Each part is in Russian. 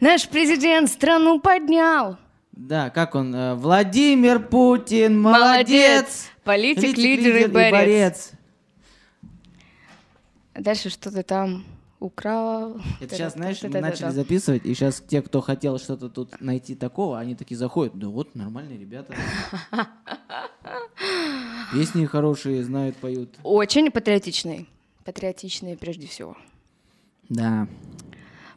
Наш президент страну поднял. Да, как он? э, Владимир Путин, молодец! Политик, лидер, и борец. Дальше что-то там украл. Это сейчас, знаешь, мы начали записывать, и сейчас те, кто хотел что-то тут найти такого, они такие заходят, да вот, нормальные ребята. Песни хорошие, знают, поют. Очень патриотичный. Патриотичный прежде всего. Да,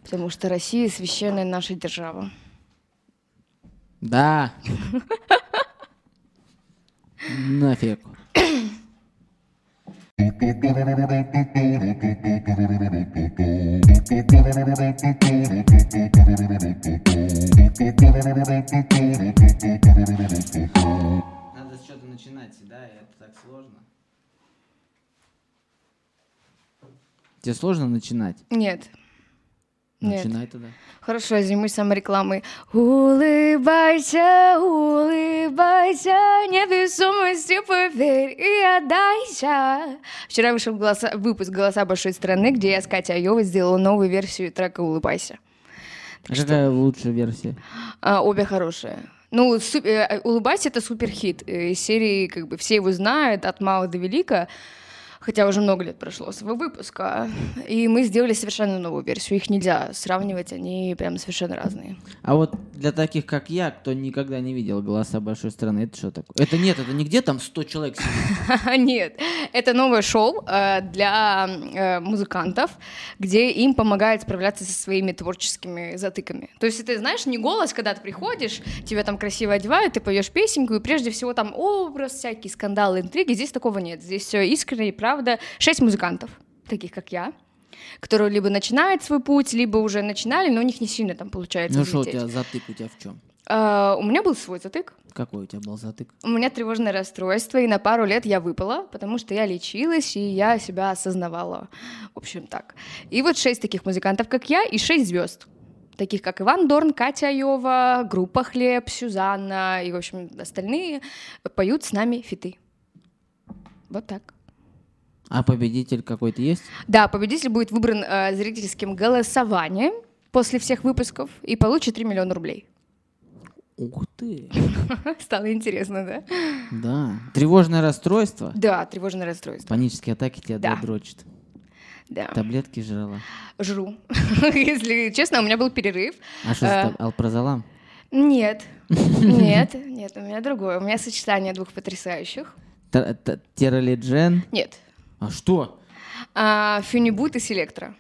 Потому что Россия священная наша держава. да. Нафиг. Надо с что-то начинать, да, и это так сложно. Тебе сложно начинать? Нет. Нет. Начинай тогда. Хорошо, я займусь саморекламой. Улыбайся, улыбайся, невесомости поверь и отдайся. Вчера вышел голоса- выпуск «Голоса большой страны», где я с Катей Айовой сделала новую версию трека «Улыбайся». А какая лучшая версия? А, обе хорошие. Ну, су- э, «Улыбайся» — это суперхит. Э, Из серии, как бы, все его знают, от мала до велика. Хотя уже много лет прошло с его выпуска. И мы сделали совершенно новую версию. Их нельзя сравнивать, они прям совершенно разные. А вот для таких, как я, кто никогда не видел «Голоса большой страны», это что такое? Это нет, это не где там 100 человек сидит. Нет, это новое шоу э, для э, музыкантов, где им помогает справляться со своими творческими затыками. То есть это, знаешь, не голос, когда ты приходишь, тебя там красиво одевают, ты поешь песенку, и прежде всего там образ, всякие скандалы, интриги. Здесь такого нет. Здесь все искренне и правда. Шесть музыкантов, таких как я, которые либо начинают свой путь, либо уже начинали, но у них не сильно там получается Ну что у тебя затык у тебя в чем? А, у меня был свой затык. Какой у тебя был затык? У меня тревожное расстройство, и на пару лет я выпала, потому что я лечилась, и я себя осознавала. В общем, так. И вот шесть таких музыкантов, как я, и шесть звезд. Таких, как Иван Дорн, Катя Айова, группа Хлеб, Сюзанна и, в общем, остальные поют с нами фиты. Вот так. А победитель какой-то есть? Да, победитель будет выбран э, зрительским голосованием после всех выпусков и получит 3 миллиона рублей. Ух ты. Стало интересно, да? Да. Тревожное расстройство? Да, тревожное расстройство. Панические атаки тебя Да. дрочат. Да. Таблетки жрала. Жру. Если честно, у меня был перерыв. А что за Э, алпрозолам? Нет, нет, нет, у меня другое. У меня сочетание двух потрясающих. Т- т- Тералиджен? Нет. А что? А, Фюнибут и Селектра.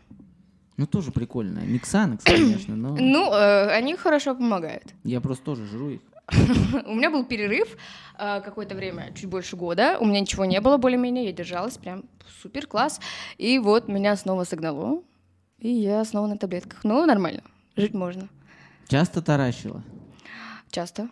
Ну, тоже прикольно. Миксанекс, конечно, но Ну, э, они хорошо помогают. я просто тоже жру их. У меня был перерыв э, какое-то время, чуть больше года. У меня ничего не было более-менее, я держалась прям супер класс. И вот меня снова согнало, и я снова на таблетках. Ну, нормально, жить можно. Часто таращила? Часто.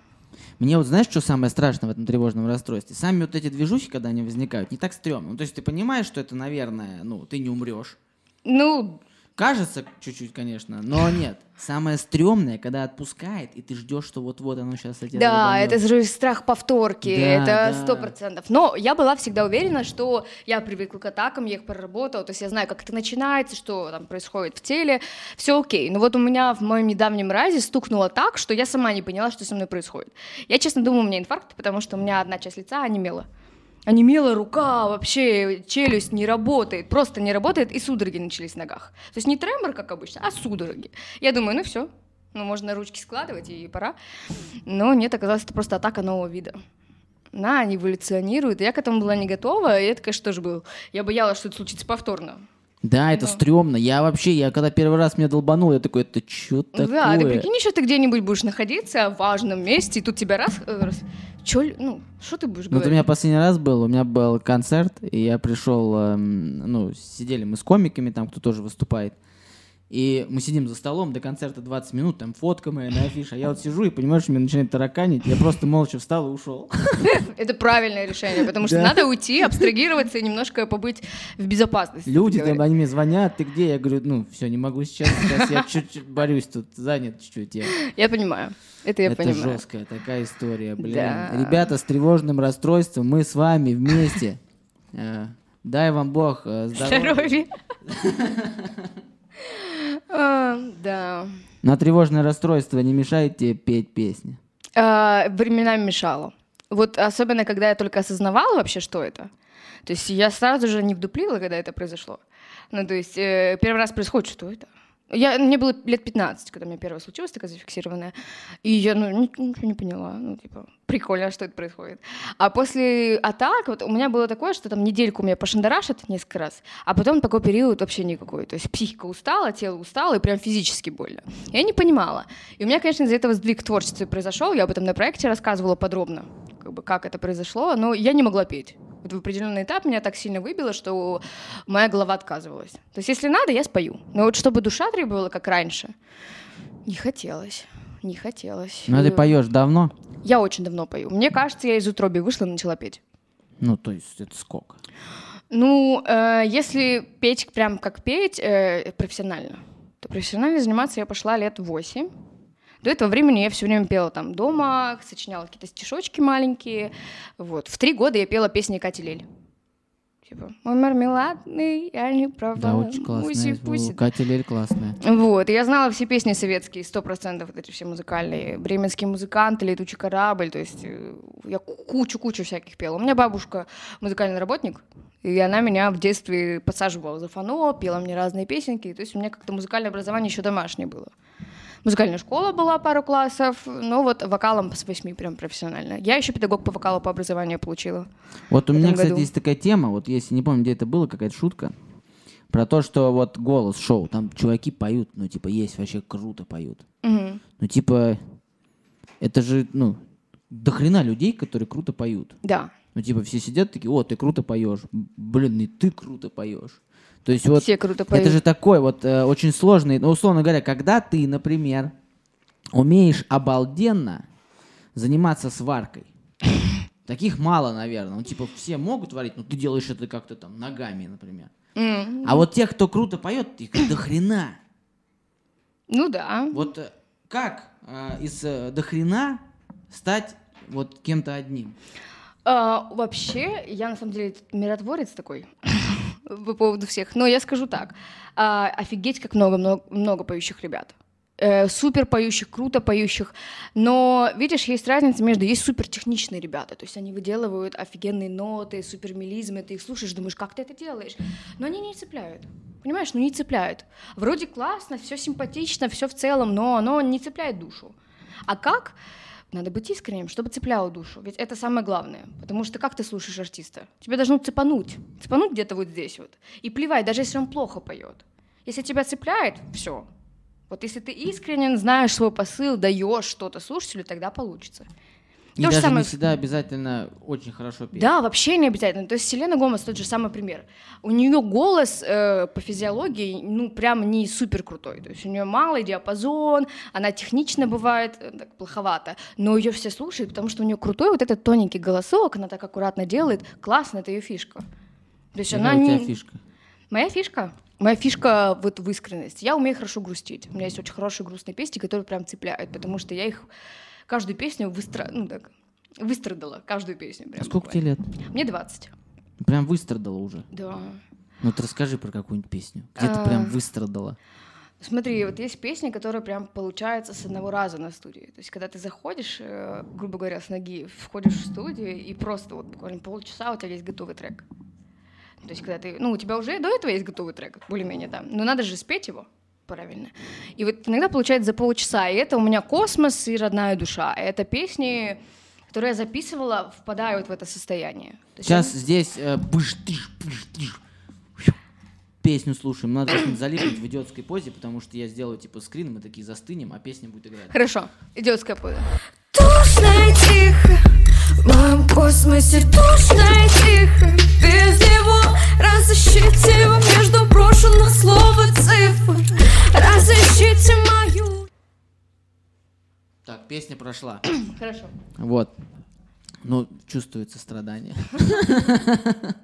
Мне вот знаешь, что самое страшное в этом тревожном расстройстве? Сами вот эти движухи, когда они возникают, не так стрёмно. Ну, то есть ты понимаешь, что это, наверное, ну, ты не умрешь. Ну, Кажется чуть-чуть, конечно, но нет. Самое стрёмное, когда отпускает, и ты ждешь, что вот-вот оно сейчас тебя Да, это же страх повторки, Да, это да. сто процентов. Но я была всегда уверена, что я привыкла к атакам, я их проработала, то есть я знаю, как это начинается, что там происходит в теле, все окей. Но вот у меня в моем недавнем разе стукнуло так, что я сама не поняла, что со мной происходит. Я, честно, думала, у меня инфаркт, потому что у меня одна часть лица онемела. Онемела рука, вообще челюсть не работает, просто не работает, и судороги начались в ногах. То есть не тремор, как обычно, а судороги. Я думаю, ну все, ну можно ручки складывать и пора. Но нет, оказалось, это просто атака нового вида. На, они эволюционируют. Я к этому была не готова, и это, конечно, тоже был. Я боялась, что это случится повторно. Да, это стрёмно. Я вообще, я когда первый раз меня долбанул, я такой, это чё такое? Да, ты прикинь, еще ты где-нибудь будешь находиться в важном месте, и тут тебя раз... раз чё, ну, что ты будешь Ну, вот у говорить? меня последний раз был, у меня был концерт, и я пришел, эм, ну, сидели мы с комиками, там, кто тоже выступает, и мы сидим за столом, до концерта 20 минут, там фотка моя на афише, а я вот сижу и понимаю, что меня начинает тараканить, я просто молча встал и ушел. Это правильное решение, потому что надо уйти, абстрагироваться и немножко побыть в безопасности. Люди они мне звонят, ты где? Я говорю, ну, все, не могу сейчас, сейчас я чуть-чуть борюсь тут, занят чуть-чуть. я». Я понимаю. Это я Это понимаю. жесткая такая история, блин. Да. Ребята с тревожным расстройством, мы с вами вместе. Э, Дай вам Бог э, здоровья. А, Да. На тревожное расстройство не мешает тебе петь песни? А, Временами мешало. Вот особенно, когда я только осознавала вообще, что это. То есть я сразу же не вдуплила, когда это произошло. Ну, то есть э, первый раз происходит, что это? Я, мне было лет 15, когда у меня первое случилось, такая зафиксированная. И я ну, ни- ничего не поняла. Ну, типа, прикольно, что это происходит. А после атак, вот у меня было такое, что там недельку меня пошандарашат несколько раз, а потом такой период вообще никакой. То есть психика устала, тело устало, и прям физически больно. Я не понимала. И у меня, конечно, из-за этого сдвиг творчества произошел. Я об этом на проекте рассказывала подробно, как бы как это произошло, но я не могла петь. Вот в определенный этап меня так сильно выбило, что моя голова отказывалась. То есть, если надо, я спою. Но вот чтобы душа требовала, как раньше, не хотелось. Не хотелось. Ну, а ты поешь давно? Я очень давно пою. Мне кажется, я из утроби вышла и начала петь. Ну, то есть это сколько? Ну, э, если петь прям как петь э, профессионально, то профессионально заниматься я пошла лет восемь. До этого времени я все время пела там дома, сочиняла какие-то стишочки маленькие. Вот. В три года я пела песни Кати Лель. Типа, мой мармеладный, я не права. Да, очень классная. муси-пуси». У Катя Лель классная. Вот, и я знала все песни советские, сто процентов, вот эти все музыкальные. Бременские музыканты, летучий корабль, то есть э, я кучу-кучу всяких пела. У меня бабушка музыкальный работник, и она меня в детстве подсаживала за фано, пела мне разные песенки, то есть у меня как-то музыкальное образование еще домашнее было. Музыкальная школа была пару классов, но вот вокалом с восьми прям профессионально. Я еще педагог по вокалу по образованию получила. Вот у меня, кстати, году. есть такая тема, вот если не помню, где это было, какая-то шутка, про то, что вот голос шоу, там чуваки поют, ну, типа, есть вообще круто поют. Мгм. Ну, типа, это же, ну, до хрена людей, которые круто поют. Да. Ну, типа, все сидят такие, о, ты круто поешь. Блин, и ты круто поешь. То есть вот Все круто поют. это же такой вот э, очень сложный, ну, условно говоря, когда ты, например, умеешь обалденно заниматься сваркой, таких мало, наверное. Ну, типа, все могут варить, но ты делаешь это как-то там ногами, например. М, А вот тех, кто круто поет, их до хрена. Ну да. Вот э, как э, из э, до хрена стать вот кем-то одним? А, вообще, я на самом деле миротворец такой по поводу всех. Но я скажу так: а, офигеть, как много, много, много поющих ребят. Э, супер поющих, круто поющих. Но видишь, есть разница между есть супер техничные ребята, то есть они выделывают офигенные ноты, супер мелизмы, ты их слушаешь, думаешь, как ты это делаешь? Но они не цепляют. Понимаешь, ну не цепляют. Вроде классно, все симпатично, все в целом, но оно не цепляет душу. А как? Надо быть искренним, чтобы цепляло душу. Ведь это самое главное. Потому что как ты слушаешь артиста? Тебя должно цепануть. Цепануть где-то вот здесь вот. И плевать, даже если он плохо поет. Если тебя цепляет, все. Вот если ты искренен, знаешь свой посыл, даешь что-то слушателю, тогда получится. И То же даже самое не всегда обязательно очень хорошо петь. Да, вообще не обязательно. То есть Селена Гомес тот же самый пример. У нее голос э, по физиологии, ну, прям не супер крутой. То есть у нее малый диапазон, она технично бывает э, так, плоховато, но ее все слушают, потому что у нее крутой вот этот тоненький голосок, она так аккуратно делает. Классно, это ее фишка. То есть Какая она у тебя не... фишка? Моя фишка? Моя фишка вот в искренности. Я умею хорошо грустить. У меня есть очень хорошие грустные песни, которые прям цепляют, потому что я их каждую песню выстра... ну, так, выстрадала, каждую песню. Прям Сколько буквально. тебе лет? Мне 20. Прям выстрадала уже. Да. Ну, ты расскажи про какую-нибудь песню. Где ты А. прям выстрадала? Смотри, вот есть песни, которые прям получаются с одного раза на студии. То есть, когда ты заходишь, э, грубо говоря, с ноги, входишь в студию, и просто вот буквально полчаса у тебя есть готовый трек. То есть, когда ты, ну, у тебя уже до этого есть готовый трек, более-менее, да. Но надо же спеть его правильно. И вот иногда получается за полчаса. И это у меня космос и родная душа. Это песни, которые я записывала, впадая вот в это состояние. То есть Сейчас здесь э, быш-тыш, быш-тыш. Песню слушаем. Надо залипнуть в идиотской позе, потому что я сделаю типа скрин, мы такие застынем, а песня будет играть. Хорошо, идиотская поза. Тушно и тихо В моем космосе тушно и тихо Без него разыщите его между брошенных слов и цифр Разыщите мою Так, песня прошла. Хорошо. Вот. Ну, чувствуется страдание.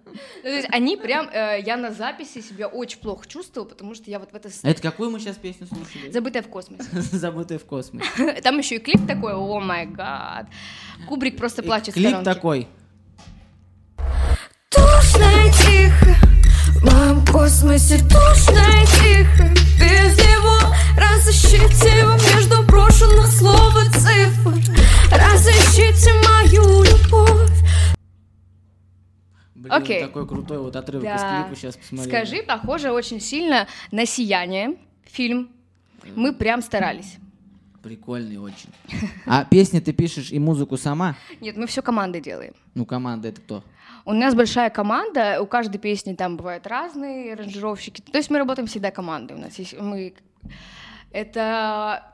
Ну, то есть они прям, э, я на записи себя очень плохо чувствовала, потому что я вот в это... А это какую мы сейчас песню слушали? Забытая в космосе. Забытая в космосе. Там еще и клип такой, о май гад. Кубрик просто плачет в Клип такой. Тушно и тихо моем космосе тушно и тихо Без него Разыщите его между брошенных слов и цифр Разыщите мою любовь Блин, Окей. такой крутой вот отрывок из Да. клипа сейчас посмотрел. Скажи, похоже очень сильно на «Сияние» фильм. Мы прям старались. Прикольный очень. А песни ты пишешь и музыку сама? Нет, мы все командой делаем. Ну, команда это кто? У нас большая команда, у каждой песни там бывают разные аранжировщики. То есть мы работаем всегда командой. У нас есть мы. Это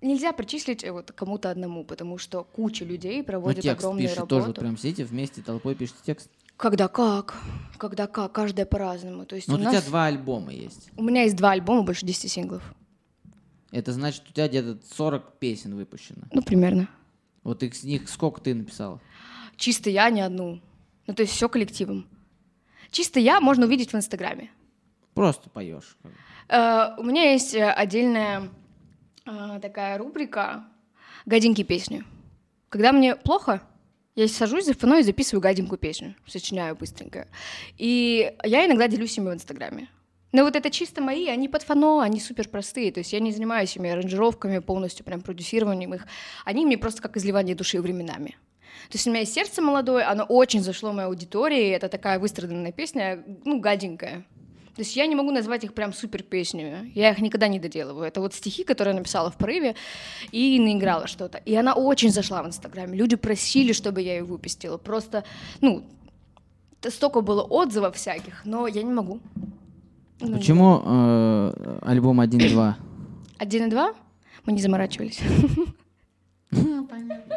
нельзя причислить э, вот кому-то одному, потому что куча людей Ну, проводит текст огромную пишет работу. тоже, прям сидите вместе, толпой пишете текст. Когда как, когда как, каждая по-разному. То есть Ну, у у нас тебя два альбома есть. у меня есть два альбома, больше 10 синглов. Это значит, у тебя где-то 40 песен выпущено. Ну примерно. Вот из них сколько ты написала? Чисто я не одну. Ну то есть все коллективом. Чисто я можно увидеть в Инстаграме. Просто поешь. Э, У меня есть э, отдельная э, такая рубрика «Гаденькие песни». Когда мне плохо, я сажусь за фоной и записываю гаденькую песню, сочиняю быстренько. И я иногда делюсь ими в Инстаграме. Но вот это чисто мои, они под фано, они супер простые. То есть я не занимаюсь ими аранжировками, полностью прям продюсированием их. Они мне просто как изливание души временами. То есть у меня есть сердце молодое, оно очень зашло моей аудитории, это такая выстраданная песня, ну, гаденькая. То есть я не могу назвать их прям супер песнями. Я их никогда не доделываю. Это вот стихи, которые я написала в порыве и наиграла что-то. И она очень зашла в Инстаграме. Люди просили, чтобы я ее выпустила. Просто, ну, столько было отзывов всяких, но я не могу. Ну, Почему э, альбом 1-2? Один и два? Мы не заморачивались.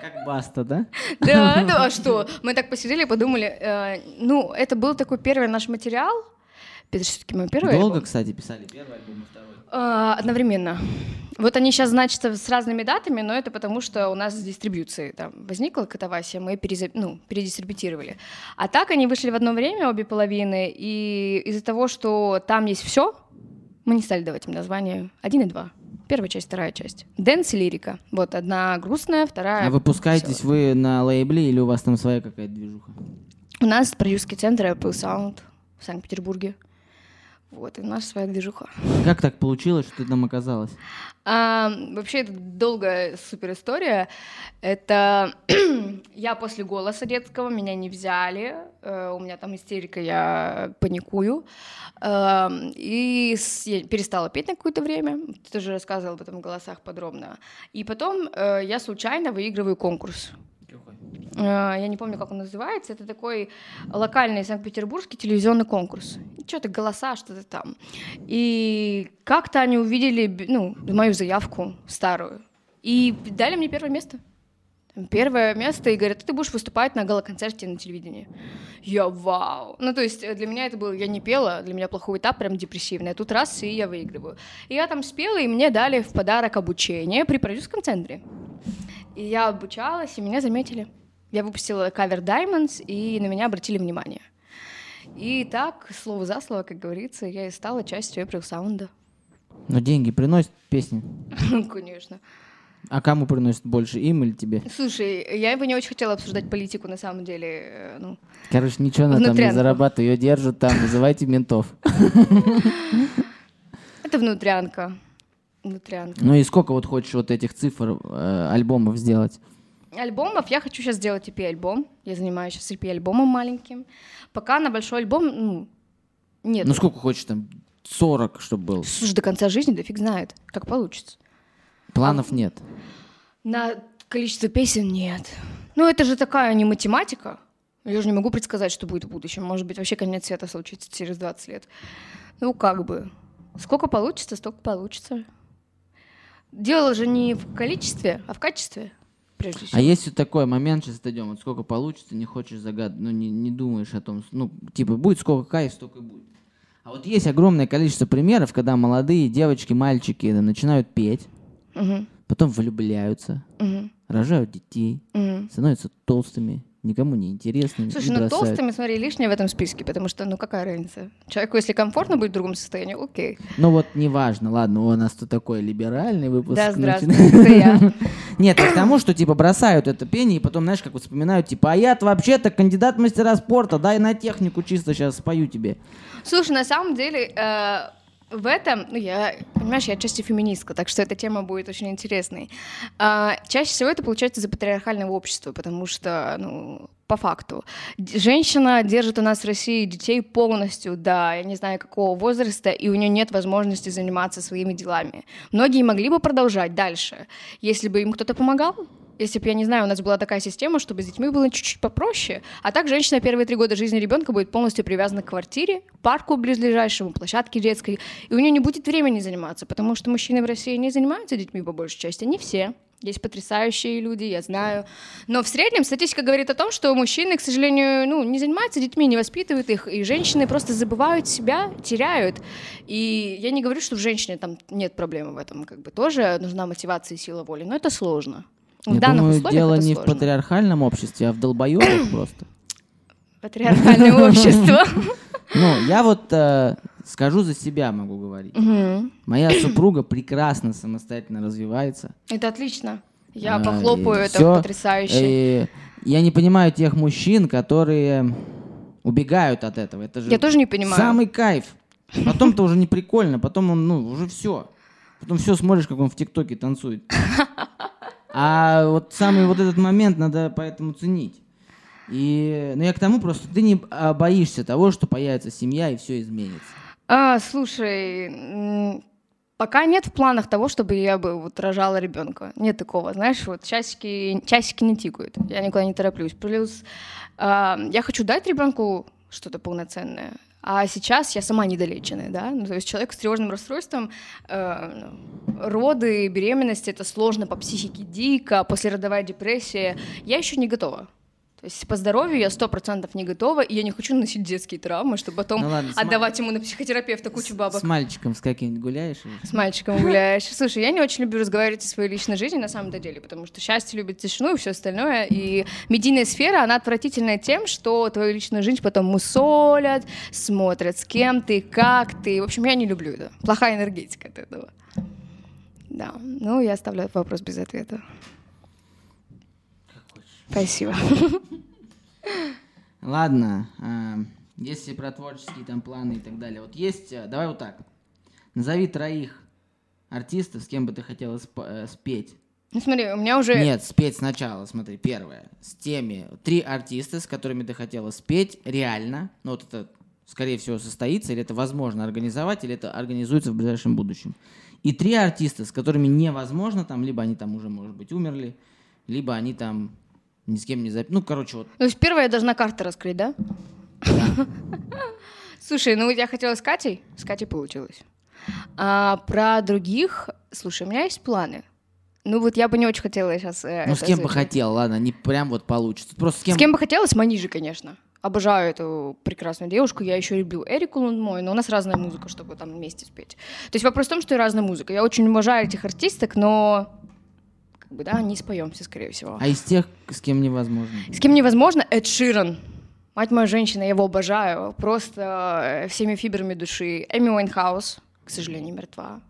Как Баста, да? Да, да, а что? Мы так посидели и подумали. э, Ну, это был такой первый наш материал. Это все-таки мой первый Долго, альбом. кстати, писали первый альбом и второй. А, Одновременно. Вот они сейчас значатся с разными датами, но это потому, что у нас с дистрибьюцией там возникла катавасия, мы переза- ну, передистрибутировали. А так они вышли в одно время, обе половины, и из-за того, что там есть все, мы не стали давать им название один и два. Первая часть, вторая часть. Дэнс и лирика. Вот одна грустная, вторая... А выпускаетесь вы на лейбле или у вас там своя какая-то движуха? У нас продюсерский центр Apple Sound в Санкт-Петербурге. Вот, и наша своя движуха. Как так получилось, что ты там оказалась? А, вообще, это долгая супер история. Это я после голоса детского, меня не взяли, э, у меня там истерика, я паникую. Э, и с- я перестала петь на какое-то время. Ты тоже рассказывала об этом в голосах подробно. И потом э, я случайно выигрываю конкурс. Э, Я не помню, как он называется. Это такой локальный санкт-петербургский телевизионный конкурс. Что-то голоса, что-то там. И как-то они увидели ну, мою заявку старую. И дали мне первое место. Первое место, и говорят, ты будешь выступать на галоконцерте на телевидении. Я вау. Ну, то есть э, для меня это был, я не пела, для меня плохой этап, прям депрессивный. А тут раз, и я выигрываю. И я там спела, и мне дали в подарок обучение при продюсерском центре. И я обучалась, и меня заметили. Я выпустила кавер Diamonds, и на меня обратили внимание. И так, слово за слово, как говорится, я и стала частью April Sound. Но деньги приносят песни. Конечно. А кому приносят больше, им или тебе? Слушай, я бы не очень хотела обсуждать политику на самом деле. э, Ну, Короче, ничего она там не зарабатывает, ее держат там, вызывайте ментов. это внутрянка. Внутрянка. Ну и сколько вот хочешь вот этих цифр э, альбомов сделать? Альбомов я хочу сейчас сделать EP-альбом. Я занимаюсь сейчас EP-альбомом маленьким. Пока на большой альбом, ну, нет. Ну сколько хочешь там? 40, чтобы был. Слушай, до конца жизни, да фиг знает, как получится. Планов нет. На количество песен нет. Ну, это же такая не математика. Я же не могу предсказать, что будет в будущем. Может быть, вообще конец света случится через 20 лет. Ну, как бы. Сколько получится, столько получится. Дело же не в количестве, а в качестве, прежде всего. А есть вот такой момент, сейчас отойдем, вот сколько получится, не хочешь загадывать, ну не, не думаешь о том, ну типа будет сколько кайф, столько и будет. А вот есть огромное количество примеров, когда молодые девочки, мальчики да, начинают петь, Мгм, потом влюбляются, мгм, рожают детей, мгм. становятся толстыми, никому не интересными. Слушай, ну бросают. толстыми, смотри, лишнее в этом списке, потому что, ну какая разница? Человеку, если комфортно быть в другом состоянии, окей. Ну вот неважно, ладно, у нас тут такой либеральный выпуск. Да, здравствуй, это я. Нет, к тому, что типа бросают это пение, и потом, знаешь, как вот вспоминают, типа, а я-то вообще-то кандидат мастера спорта, дай на технику чисто сейчас спою тебе. Слушай, на самом деле, э, в этом, ну, я, понимаешь, я отчасти феминистка, так что эта тема будет очень интересной. А, чаще всего это получается из-за патриархального общества, потому что, ну, по факту. Женщина держит у нас в России детей полностью до, я не знаю, какого возраста, и у нее нет возможности заниматься своими делами. Многие могли бы продолжать дальше, если бы им кто-то помогал, если бы, я не знаю, у нас была такая система, чтобы с детьми было чуть-чуть попроще, а так женщина первые три года жизни ребенка будет полностью привязана к квартире, парку близлежащему, площадке детской, и у нее не будет времени заниматься, потому что мужчины в России не занимаются детьми по большей части, не все. Есть потрясающие люди, я знаю. Но в среднем статистика говорит о том, что мужчины, к сожалению, ну, не занимаются детьми, не воспитывают их, и женщины просто забывают себя, теряют. И я не говорю, что в женщине там нет проблемы в этом, как бы тоже нужна мотивация и сила воли, но это сложно. В Я данных думаю, дело не в сложно. патриархальном обществе, а в долбоебах просто. Патриархальное общество. Ну, я вот э, скажу за себя, могу говорить. Моя супруга прекрасно самостоятельно развивается. Это отлично. Я А, похлопаю, это потрясающе. Я не понимаю тех мужчин, которые убегают от этого. Это же Я тоже не понимаю. самый кайф. Потом-то уже не прикольно, потом он, ну, уже все. Потом все смотришь, как он в ТикТоке танцует. А вот самый вот этот момент надо поэтому ценить. И, ну я к тому просто, ты не а, боишься того, что появится семья и все изменится. А, слушай, пока нет в планах того, чтобы я бы вот рожала ребенка. Нет такого, знаешь, вот часики, часики не тикают, я никуда не тороплюсь. Плюс а, я хочу дать ребенку что-то полноценное. А сейчас я сама недолеченная, да, ну, то есть человек с тревожным расстройством, э, роды, беременность, это сложно по психике дико, послеродовая депрессия, я еще не готова. То есть по здоровью я сто процентов не готова, и я не хочу носить детские травмы, чтобы потом Ну ладно, с отдавать ему на психотерапевта кучу бабок. С мальчиком с каким-нибудь гуляешь? или- С мальчиком гуляешь. Слушай, я не очень люблю разговаривать о своей личной жизни на самом-то деле, потому что счастье любит тишину и все остальное. И медийная сфера, она отвратительная тем, что твою личную жизнь потом мусолят, смотрят, с кем ты, как ты. В общем, я не люблю это. Плохая энергетика от этого. Да, ну я оставляю вопрос без ответа. Спасибо. Ладно, а, если про творческие там планы и так далее. Вот есть, а, давай вот так. Назови троих артистов, с кем бы ты хотела сп- э, спеть. Ну смотри, у меня уже... Нет, спеть сначала, смотри, первое. С теми, три артиста, с которыми ты хотела спеть, реально, ну вот это, скорее всего, состоится, или это возможно организовать, или это организуется в ближайшем будущем. И три артиста, с которыми невозможно, там, либо они там уже, может быть, умерли, либо они там ни с кем не записаны. Ну, короче, вот То есть первое я должна карты раскрыть, да? Слушай, ну я хотела с Катей, с Катей получилось. А про других, слушай, у меня есть планы. Ну вот я бы не очень хотела сейчас... Ну, с кем бы хотел, ладно, не прям вот получится. Просто с кем... С кем бы хотела? С Манижи, конечно. Обожаю эту прекрасную девушку. Я еще люблю Эрику Лундмой, но у нас разная музыка, чтобы там вместе спеть. То есть вопрос в том, что и разная музыка. Я очень уважаю этих артисток, но как бы, да, не споемся, скорее всего. А из тех, с кем невозможно? С кем невозможно? Эд Ширан. Мать моя женщина, я его обожаю. Просто э, всеми фибрами души. Эми Уайнхаус, к сожалению, мертва.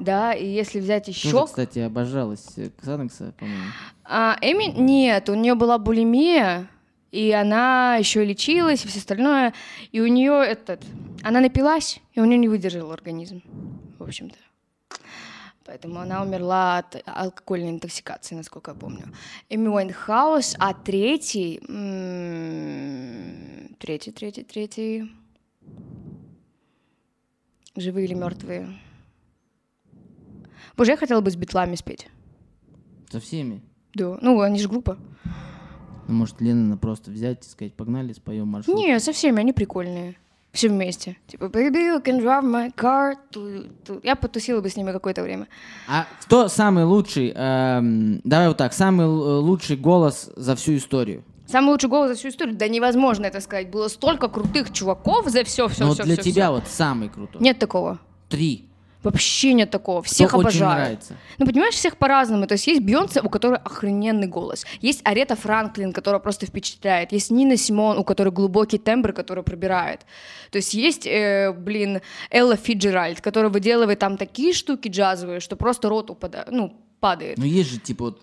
Да, и если взять еще... Тоже, кстати, обожалась э, Ксанакса, по-моему. А, Эми, нет, у нее была булимия, и она еще лечилась и все остальное, и у нее этот, она напилась, и у нее не выдержал организм, в общем-то. Поэтому она умерла от алкогольной интоксикации, насколько я помню. Эми Уайнхаус, а третий, м, третий, третий, третий, живые или мертвые. Боже, я хотела бы с битлами спеть. Со всеми. Да, ну они же группа. Ну, может, Ленина просто взять и сказать, погнали, споем маршрут. Не, со всеми, они прикольные. Все вместе. Типа, baby, you can drive my car. Ту. Я потусила бы с ними какое-то время. А кто самый лучший, эм, давай вот так, самый л- лучший голос за всю историю? Самый лучший голос за всю историю, да невозможно это сказать. Было столько крутых чуваков за все, все, Ну, вот все, для тебя вот самый крутой. Нет такого. Три. Вообще нет такого. Всех Кто очень обожаю. нравится. Ну, понимаешь, всех по-разному. То есть есть Бейонсе, у которой охрененный голос. Есть Арета Франклин, которая просто впечатляет. Есть Нина Симон, у которой глубокий тембр, который пробирает. То есть есть, э, блин, Элла Фиджеральд, которая выделывает там такие штуки джазовые, что просто рот упадает, ну, падает. Ну, есть же, типа, вот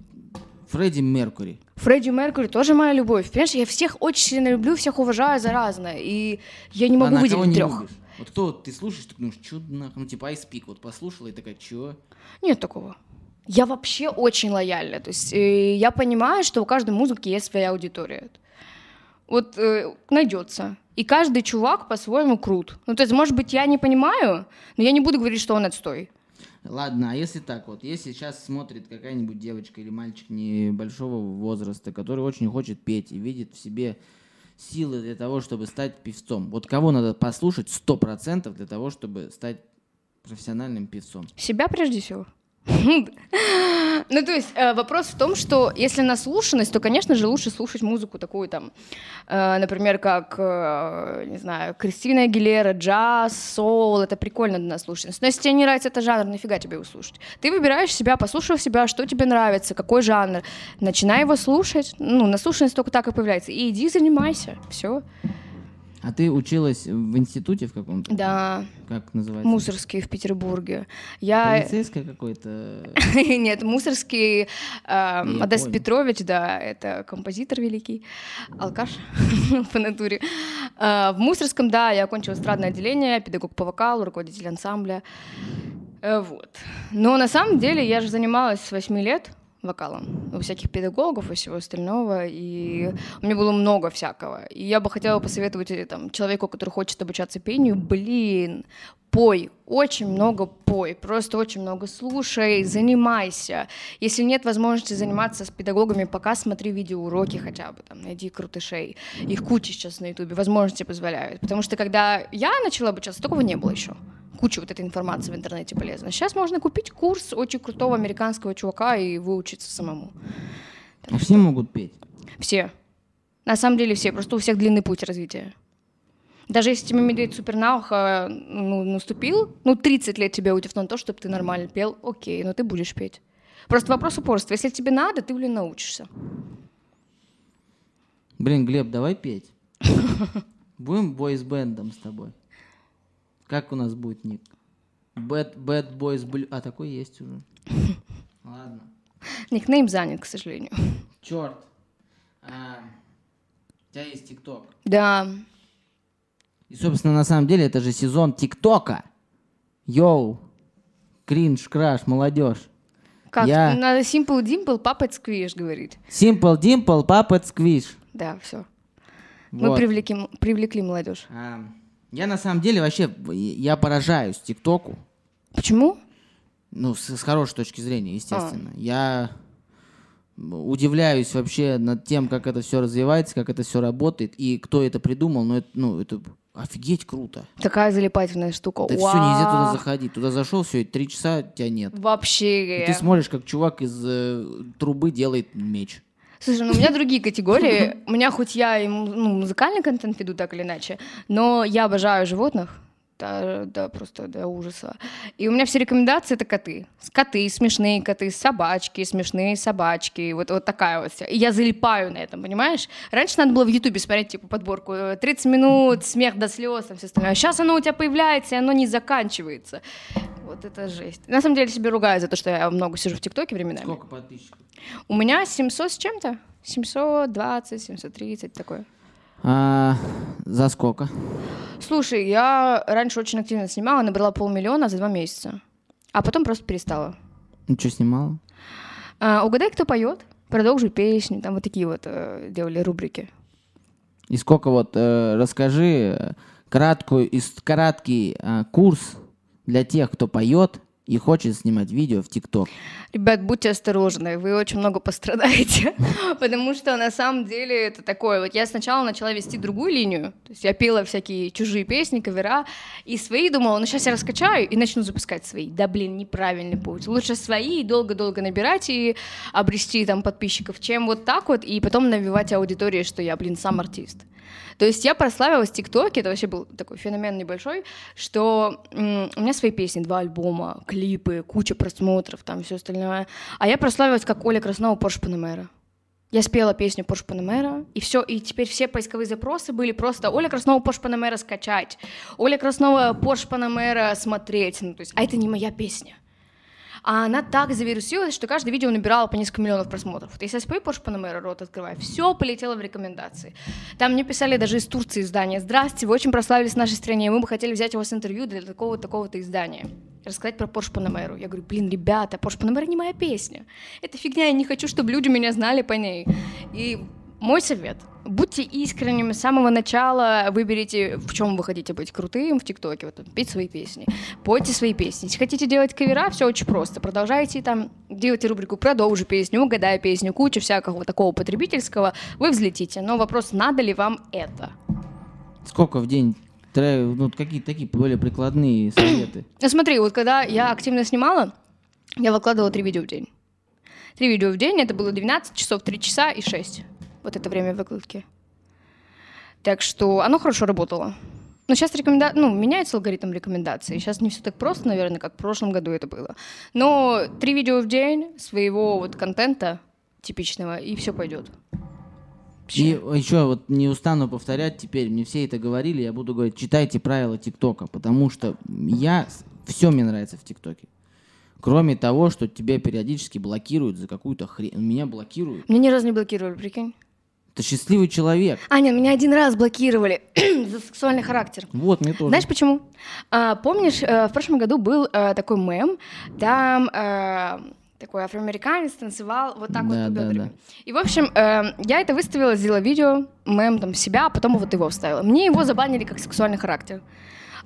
Фредди Меркури. Фредди Меркьюри тоже моя любовь. Понимаешь, я всех очень сильно люблю, всех уважаю за разное. И я не могу а кого выделить трех. любишь? Вот кто ты слушаешь, ты думаешь, что нахуй, ну типа Ice Peak, вот послушала и такая, чё? Нет такого. Я вообще очень лояльна. То есть э, я понимаю, что у каждой музыки есть своя аудитория. Вот э, найдется. И каждый чувак по-своему крут. Ну, то есть, может быть, я не понимаю, но я не буду говорить, что он отстой. Ладно, а если так вот, если сейчас смотрит какая-нибудь девочка или мальчик небольшого возраста, который очень хочет петь и видит в себе силы для того, чтобы стать певцом, вот кого надо послушать сто процентов для того, чтобы стать профессиональным певцом? Себя прежде всего. Ну, то есть э, вопрос в том, что если наслушанность, то, конечно же, лучше слушать музыку такую там, э, например, как, э, не знаю, Кристина Агилера, джаз, соул, это прикольно для наслушанности. Но если тебе не нравится этот жанр, нафига тебе его слушать? Ты выбираешь себя, послушав себя, что тебе нравится, какой жанр, начинай его слушать, ну, наслушанность только так и появляется, и иди занимайся, все. А ты училась в институте в каком-то? Да. Как называется? Мусорский в Петербурге. Я... Полицейское какое-то? Нет, Мусорский, э, понял. Петрович, да, это композитор великий, алкаш по натуре. Э, в Мусорском, да, я окончила эстрадное отделение, педагог по вокалу, руководитель ансамбля. Э, Вот. Но на самом деле я же занималась с 8 лет вокалом, у всяких педагогов и всего остального, и у меня было много всякого. И я бы хотела посоветовать э, там, человеку, который хочет обучаться пению, блин, пой, очень много пой, просто очень много слушай, занимайся. Если нет возможности заниматься с педагогами, пока смотри видеоуроки хотя бы, там, найди крутышей. Их куча сейчас на ютубе, возможности позволяют. Потому что когда я начала обучаться, такого не было еще куча вот этой информации в интернете полезно. Сейчас можно купить курс очень крутого американского чувака и выучиться самому. А все могут петь? Все. На самом деле все. Просто у всех длинный путь развития. Даже если тебе медведь супер на ухо ну, наступил, ну, 30 лет тебе на то, чтобы ты нормально пел, окей, но ты будешь петь. Просто вопрос упорства. Если тебе надо, ты, блин, научишься. Блин, Глеб, давай петь. Будем бойс-бендом с тобой. Как у нас будет ник? Bad, bad Boys Blue. А, такой есть уже. Ладно. Никнейм занят, к сожалению. Черт. А, у тебя есть ТикТок. Да. И, собственно, на самом деле, это же сезон ТикТока. Йоу. Кринж, краш, молодежь. Как? Я- Надо Simple Dimple, папать сквиш, говорит. Simple Dimple, Puppet Squish. Да, все. Мы Вот. привлекли, привлекли молодежь. А, я на самом деле вообще, я поражаюсь ТикТоку. Почему? Ну, с, с хорошей точки зрения, естественно. Я удивляюсь вообще над тем, как это все развивается, как это все работает, и кто это придумал, ну, это, ну, это офигеть круто. Такая залипательная штука. Да все, нельзя туда заходить. Туда зашел, все, три часа тебя нет. Вообще. И ты смотришь, как чувак из э, трубы делает меч. Слушай, ну у меня другие категории. У меня хоть я и ну, музыкальный контент веду так или иначе, но я обожаю животных. Да, да, просто до ужаса. И у меня все рекомендации это коты. Коты, смешные коты, собачки, смешные собачки. Вот, вот такая вот вся. И я залипаю на этом, понимаешь? Раньше надо было в Ютубе смотреть, типа, подборку э, 30 минут, смех до слез, там все остальное. А сейчас оно у тебя появляется, и оно не заканчивается. Вот это жесть. На самом деле себе ругаю за то, что я много сижу в ТикТоке временами. Сколько подписчиков? У меня 700 с чем-то. 720, 730, такое. А, за сколько? Слушай, я раньше очень активно снимала, набрала полмиллиона за два месяца. А потом просто перестала. Ну, что снимала? А, угадай, кто поет? Продолжи песню. Там вот такие вот э, делали рубрики. И сколько вот, э, расскажи краткую, ис- краткий э, курс для тех, кто поет и хочет снимать видео в ТикТок. Ребят, будьте осторожны, вы очень много пострадаете, потому что на самом деле это такое. Вот я сначала начала вести другую линию, то есть я пела всякие чужие песни, кавера, и свои думала, ну сейчас я раскачаю и начну запускать свои. Да блин, неправильный путь. Лучше свои и долго-долго набирать и обрести там подписчиков, чем вот так вот и потом навевать аудитории, что я, блин, сам артист. То есть я прославилась в ТикТоке, это вообще был такой феномен небольшой, что у меня свои песни, два альбома, клипы, куча просмотров, там все остальное. А я прославилась как Оля Краснова Порш Панамера. Я спела песню Порш Панамера, и все, и теперь все поисковые запросы были просто Оля Краснова Порш Панамера скачать, Оля Краснова Порш Панамера смотреть, ну, то есть, а это не моя песня. А она так завирусилась, что каждое видео набирало по несколько миллионов просмотров. Вот если я спою Porsche Panamera, рот открываю, все полетело в рекомендации. Там мне писали даже из Турции издания. Здравствуйте, вы очень прославились в нашей стране, мы бы хотели взять у вас интервью для такого-то такого-то издания. Рассказать про Porsche Panamera. Я говорю, блин, ребята, Porsche Panamera не моя песня. Это фигня, я не хочу, чтобы люди меня знали по ней. И мой совет. Будьте искренними с самого начала, выберите, в чем вы хотите быть крутым в ТикТоке, вот, петь свои песни, пойте свои песни. Если хотите делать кавера, все очень просто. Продолжайте там, делайте рубрику «Продолжи песню», «Угадай песню», кучу всякого такого потребительского, вы взлетите. Но вопрос, надо ли вам это? Сколько в день? Тре- Ну, какие-то такие более прикладные советы. Ну, смотри, вот когда я активно снимала, я выкладывала три видео в день. Три видео в день, это было 12 часов, 3 часа и 6. Вот это время выкладки. Так что оно хорошо работало. Но сейчас рекоменда... ну, меняется алгоритм рекомендаций. Сейчас не все так просто, наверное, как в прошлом году это было. Но три видео в день своего вот контента типичного, и все пойдет. И еще вот не устану повторять теперь, мне все это говорили, я буду говорить, читайте правила ТикТока, потому что я, все мне нравится в ТикТоке. Кроме того, что тебя периодически блокируют за какую-то хрень. Меня блокируют. Меня ни разу не блокировали, прикинь. Ты счастливый человек. Аня, меня один раз блокировали за сексуальный характер. Вот, мне тоже. Знаешь почему? А, помнишь, э, в прошлом году был э, такой мем, там э, такой афроамериканец танцевал вот так Да, вот да, бедрами. да. И, в общем, э, я это выставила, сделала видео, мем там себя, а потом вот его вставила. Мне его забанили как сексуальный характер.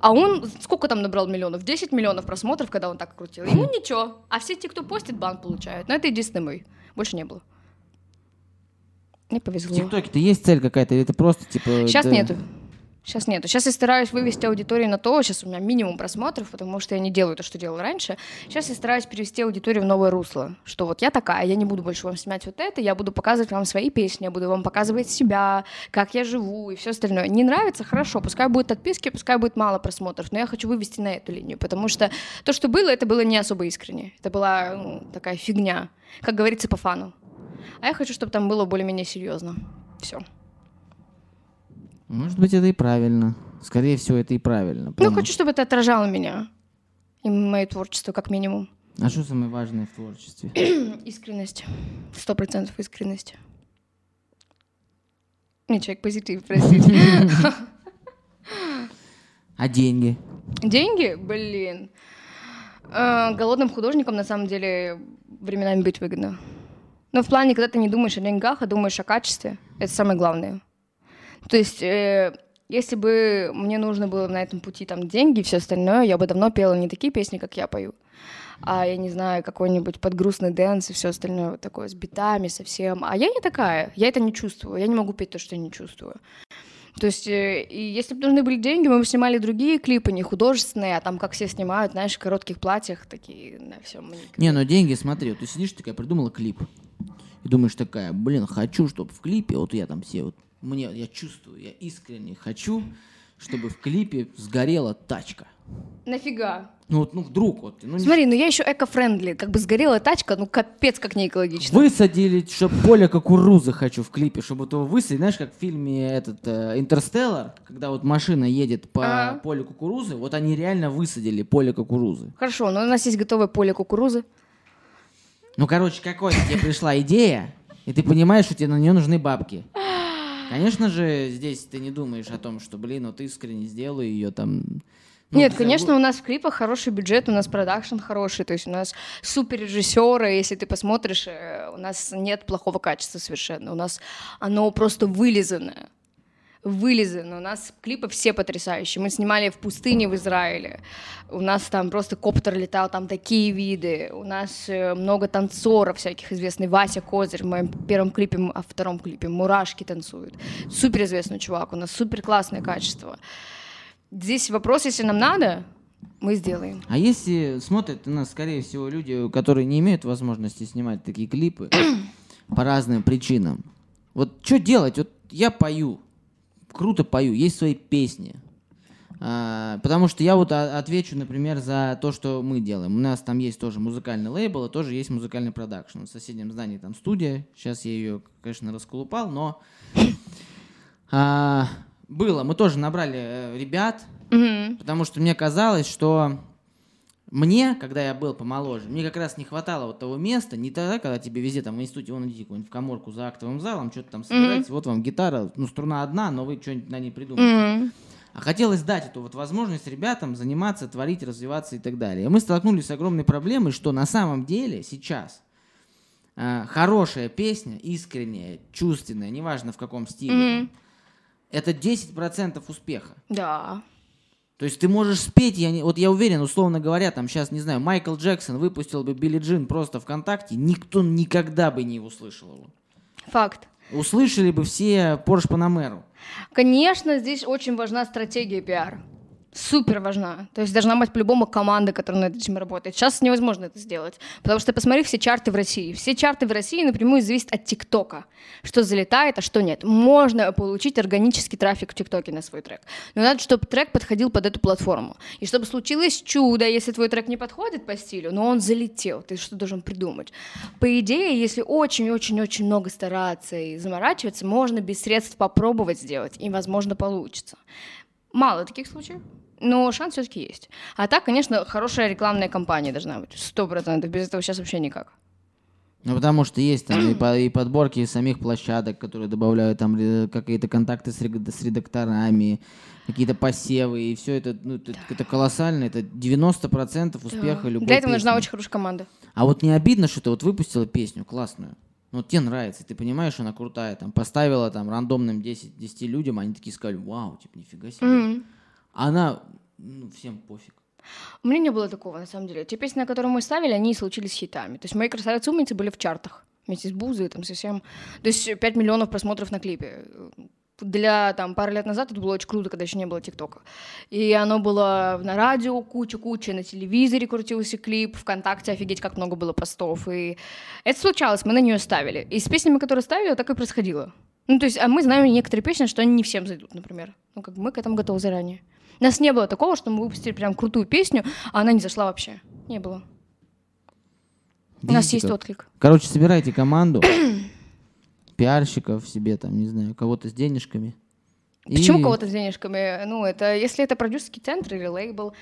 А он сколько там набрал миллионов? 10 миллионов просмотров, когда он так крутил. Ему ничего. А все те, кто постит, бан получают. Но это единственный мой. Больше не было. Мне В повезло. ТикТоке-то есть цель какая-то, или это просто типа... Сейчас да- нету. Сейчас нету. Сейчас я стараюсь вывести аудиторию на то, сейчас у меня минимум просмотров, потому что я не делаю то, что делала раньше. Сейчас я стараюсь перевести аудиторию в новое русло, что вот я такая, я не буду больше вам снимать вот это, я буду показывать вам свои песни, я буду вам показывать себя, как я живу и все остальное. Не нравится? Хорошо, пускай будет отписки, пускай будет мало просмотров, но я хочу вывести на эту линию, потому что то, что было, это было не особо искренне. Это была ну, такая фигня, как говорится по фану. А я хочу, чтобы там было более-менее серьезно. Все. Может быть, это и правильно. Скорее всего, это и правильно. Ну, хочу, чтобы это отражало меня и мое творчество, как минимум. А что самое важное в творчестве? Искренность. Сто процентов искренность. Не человек позитив, простите. А деньги? Деньги? Блин. Э, Голодным художникам на самом деле временами быть выгодно. Но в плане, когда ты не думаешь о деньгах, а думаешь о качестве, это самое главное. То есть, э, если бы мне нужно было на этом пути там деньги и все остальное, я бы давно пела не такие песни, как я пою, а я не знаю, какой-нибудь под грустный dance и все остальное вот такое с битами совсем. А я не такая, я это не чувствую, я не могу петь то, что я не чувствую. То есть, э, если бы нужны были деньги, мы бы снимали другие клипы, не художественные, а там, как все снимают, знаешь, в коротких платьях, такие на всем. Не, ну деньги, смотри, вот ты сидишь такая, придумала клип. И думаешь такая, блин, хочу, чтобы в клипе, вот я там все, вот мне, я чувствую, я искренне хочу, чтобы в клипе сгорела тачка. Нафига? Ну вот, ну вдруг вот. Ну, не- Смотри, ну я еще эко-френдли, как бы сгорела тачка, ну капец как не экологично. Высадили, чтобы поле кукурузы хочу в клипе, чтобы вот его высадить, знаешь, как в фильме этот э, Интерстеллар, когда вот машина едет по Ага. полю кукурузы, вот они реально высадили поле кукурузы. Хорошо, но у нас есть готовое поле кукурузы. Ну, короче, какой-то тебе пришла идея, и ты понимаешь, что тебе на нее нужны бабки. Конечно же, здесь ты не думаешь о том, что, блин, вот искренне сделаю ее там. ну, Нет, конечно, у нас в клипах хороший бюджет, у нас продакшн хороший, то есть у нас супер режиссеры, если ты посмотришь, э, у нас нет плохого качества совершенно, у нас оно просто вылизанное. Вылизано. У нас клипы все потрясающие. Мы снимали в пустыне в Израиле. У нас там просто коптер летал, там такие виды. У нас э, много танцоров всяких известный. Вася Козырь в моем первом клипе, а в втором клипе «Мурашки» танцуют. Супер известный чувак. У нас супер классное качество. Здесь вопрос, если нам надо, мы сделаем. А если смотрят у нас, скорее всего, люди, которые не имеют возможности снимать такие клипы по разным причинам, вот что делать? Вот я пою, круто пою, есть свои песни. А, потому что я вот а- отвечу, например, за то, что мы делаем. У нас там есть тоже музыкальный лейбл, и тоже есть музыкальный продакшн. В соседнем здании там студия. Сейчас я ее, конечно, расколупал, но а, было. Мы тоже набрали э, ребят, Мгм. Потому что мне казалось, что Мне, когда я был помоложе, мне как раз не хватало вот того места, не тогда, когда тебе везде там в институте, вон идите куда-нибудь в коморку за актовым залом, что-то там собираете, вот вам гитара, ну, струна одна, но вы что-нибудь на ней придумаете. Мгм. А хотелось дать эту вот возможность ребятам заниматься, творить, развиваться и так далее. И мы столкнулись с огромной проблемой, что на самом деле сейчас э, хорошая песня, искренняя, чувственная, неважно в каком стиле, там, это 10% успеха. Да. То есть ты можешь спеть, я не, вот я уверен, условно говоря, там сейчас, не знаю, Майкл Джексон выпустил бы Билли Джин просто ВКонтакте, никто никогда бы не услышал его. Факт. Услышали бы все Порш Панамеру. Конечно, здесь очень важна стратегия пиар. Супер важна. То есть должна быть по-любому команда, которая над этим работает. Сейчас невозможно это сделать. Потому что посмотри все чарты в России. Все чарты в России напрямую зависят от ТикТока. Что залетает, а что нет. Можно получить органический трафик в ТикТоке на свой трек. Но надо, чтобы трек подходил под эту платформу. И чтобы случилось чудо, если твой трек не подходит по стилю, но он залетел, ты что должен придумать? По идее, если очень-очень-очень много стараться и заморачиваться, можно без средств попробовать сделать, и, возможно, получится. Мало таких случаев, но шанс все-таки есть. А так, конечно, хорошая рекламная кампания должна быть. Сто процентов. Без этого сейчас вообще никак. Ну, потому что есть там и, по- и подборки самих площадок, которые добавляют там ре- какие-то контакты с, с редакторами, какие-то посевы, и все это, ну, это, это колоссально, это 90% успеха Да. любой Для этого нужна песни. очень хорошая команда. А вот не обидно, что ты вот выпустила песню классную, ну, вот тебе нравится, ты понимаешь, она крутая, там, поставила там рандомным 10, 10 людям, они такие сказали, вау, типа, нифига себе. Мгм. Она, ну, всем пофиг. У меня не было такого, на самом деле. Те песни, на которые мы ставили, они случились хитами. То есть мои красавицы умницы были в чартах вместе с Бузой, там совсем. То есть 5 миллионов просмотров на клипе. Для там пары лет назад это было очень круто, когда еще не было ТикТока. И оно было на радио куча-куча, на телевизоре крутился клип, ВКонтакте офигеть, как много было постов. И это случалось, мы на нее ставили. И с песнями, которые ставили, так и происходило. Ну, то есть, а мы знаем некоторые песни, что они не всем зайдут, например. Ну, как мы к этому готовы заранее. У нас не было такого, что мы выпустили прям крутую песню, а она не зашла вообще. Не было. У нас Видите, есть как? отклик. Короче, собирайте команду пиарщиков себе, там, не знаю, кого-то с денежками. Почему И- кого-то с денежками? Ну, это если это продюсерский центр или лейбл,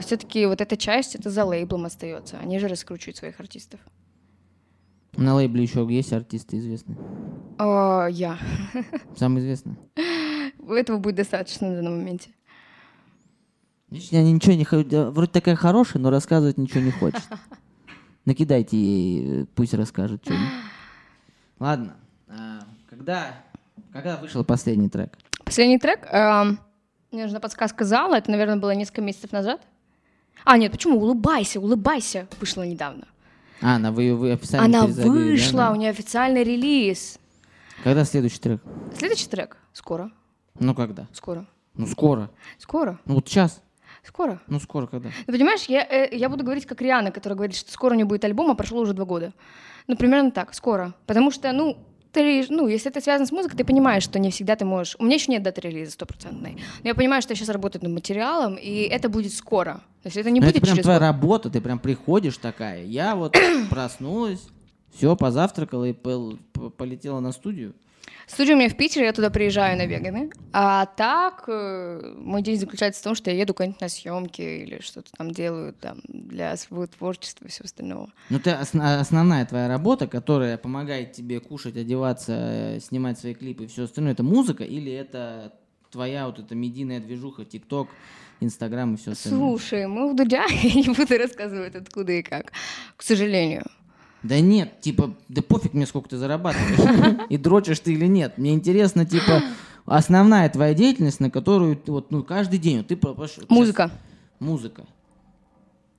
все-таки вот эта часть это за лейблом остается. Они же раскручивают своих артистов. На лейбле еще есть артисты известные. А, я. Самые известные. Этого будет достаточно на данном моменте. Я ничего не хочу. Вроде такая хорошая, но рассказывать ничего не хочет. Накидайте ей, э, пусть расскажет что-нибудь. Ладно. а, Когда, когда вышел последний трек? Последний трек. эм, Мне нужна подсказка зала. Это, наверное, было несколько месяцев назад. А, нет, почему? Улыбайся, улыбайся. Вышла недавно. А, она вы, вы официально Она вышла, да? у нее официальный релиз. Когда следующий трек? Следующий трек. Скоро. Ну когда? Скоро. Ну скоро. Скоро. Ну вот сейчас. Скоро. Ну скоро когда? Ну, понимаешь, я, э, я буду говорить как Риана, которая говорит, что скоро не будет альбома, прошло уже два года. Ну, примерно так, скоро. Потому что, ну, ты, ну, если это связано с музыкой, ты понимаешь, что не всегда ты можешь... У меня еще нет даты релиза стопроцентной. Но я понимаю, что я сейчас работаю над материалом, и это будет скоро. То есть это не Ну, будет это прям через твоя год. работа, ты прям приходишь такая. Я вот проснулась, все, позавтракала и пол- полетела на студию. Студия у меня в Питере, я туда приезжаю на веганы. А так, э, мой день заключается в том, что я еду куда-нибудь на съемки или что-то там делаю там, для своего творчества и всего остального. Ну, ты осна- основная твоя работа, которая помогает тебе кушать, одеваться, снимать свои клипы и все остальное, это музыка или это твоя вот эта медийная движуха, ТикТок, Инстаграм и все остальное? Слушай, мы в Дудя, я не буду рассказывать, откуда и как. К сожалению. Да нет, типа, да пофиг мне, сколько ты зарабатываешь. И дрочишь ты или нет. Мне интересно, типа, основная твоя деятельность, на которую ты вот, ну, каждый день, вот ты про- про- сейчас- Музыка. Музыка.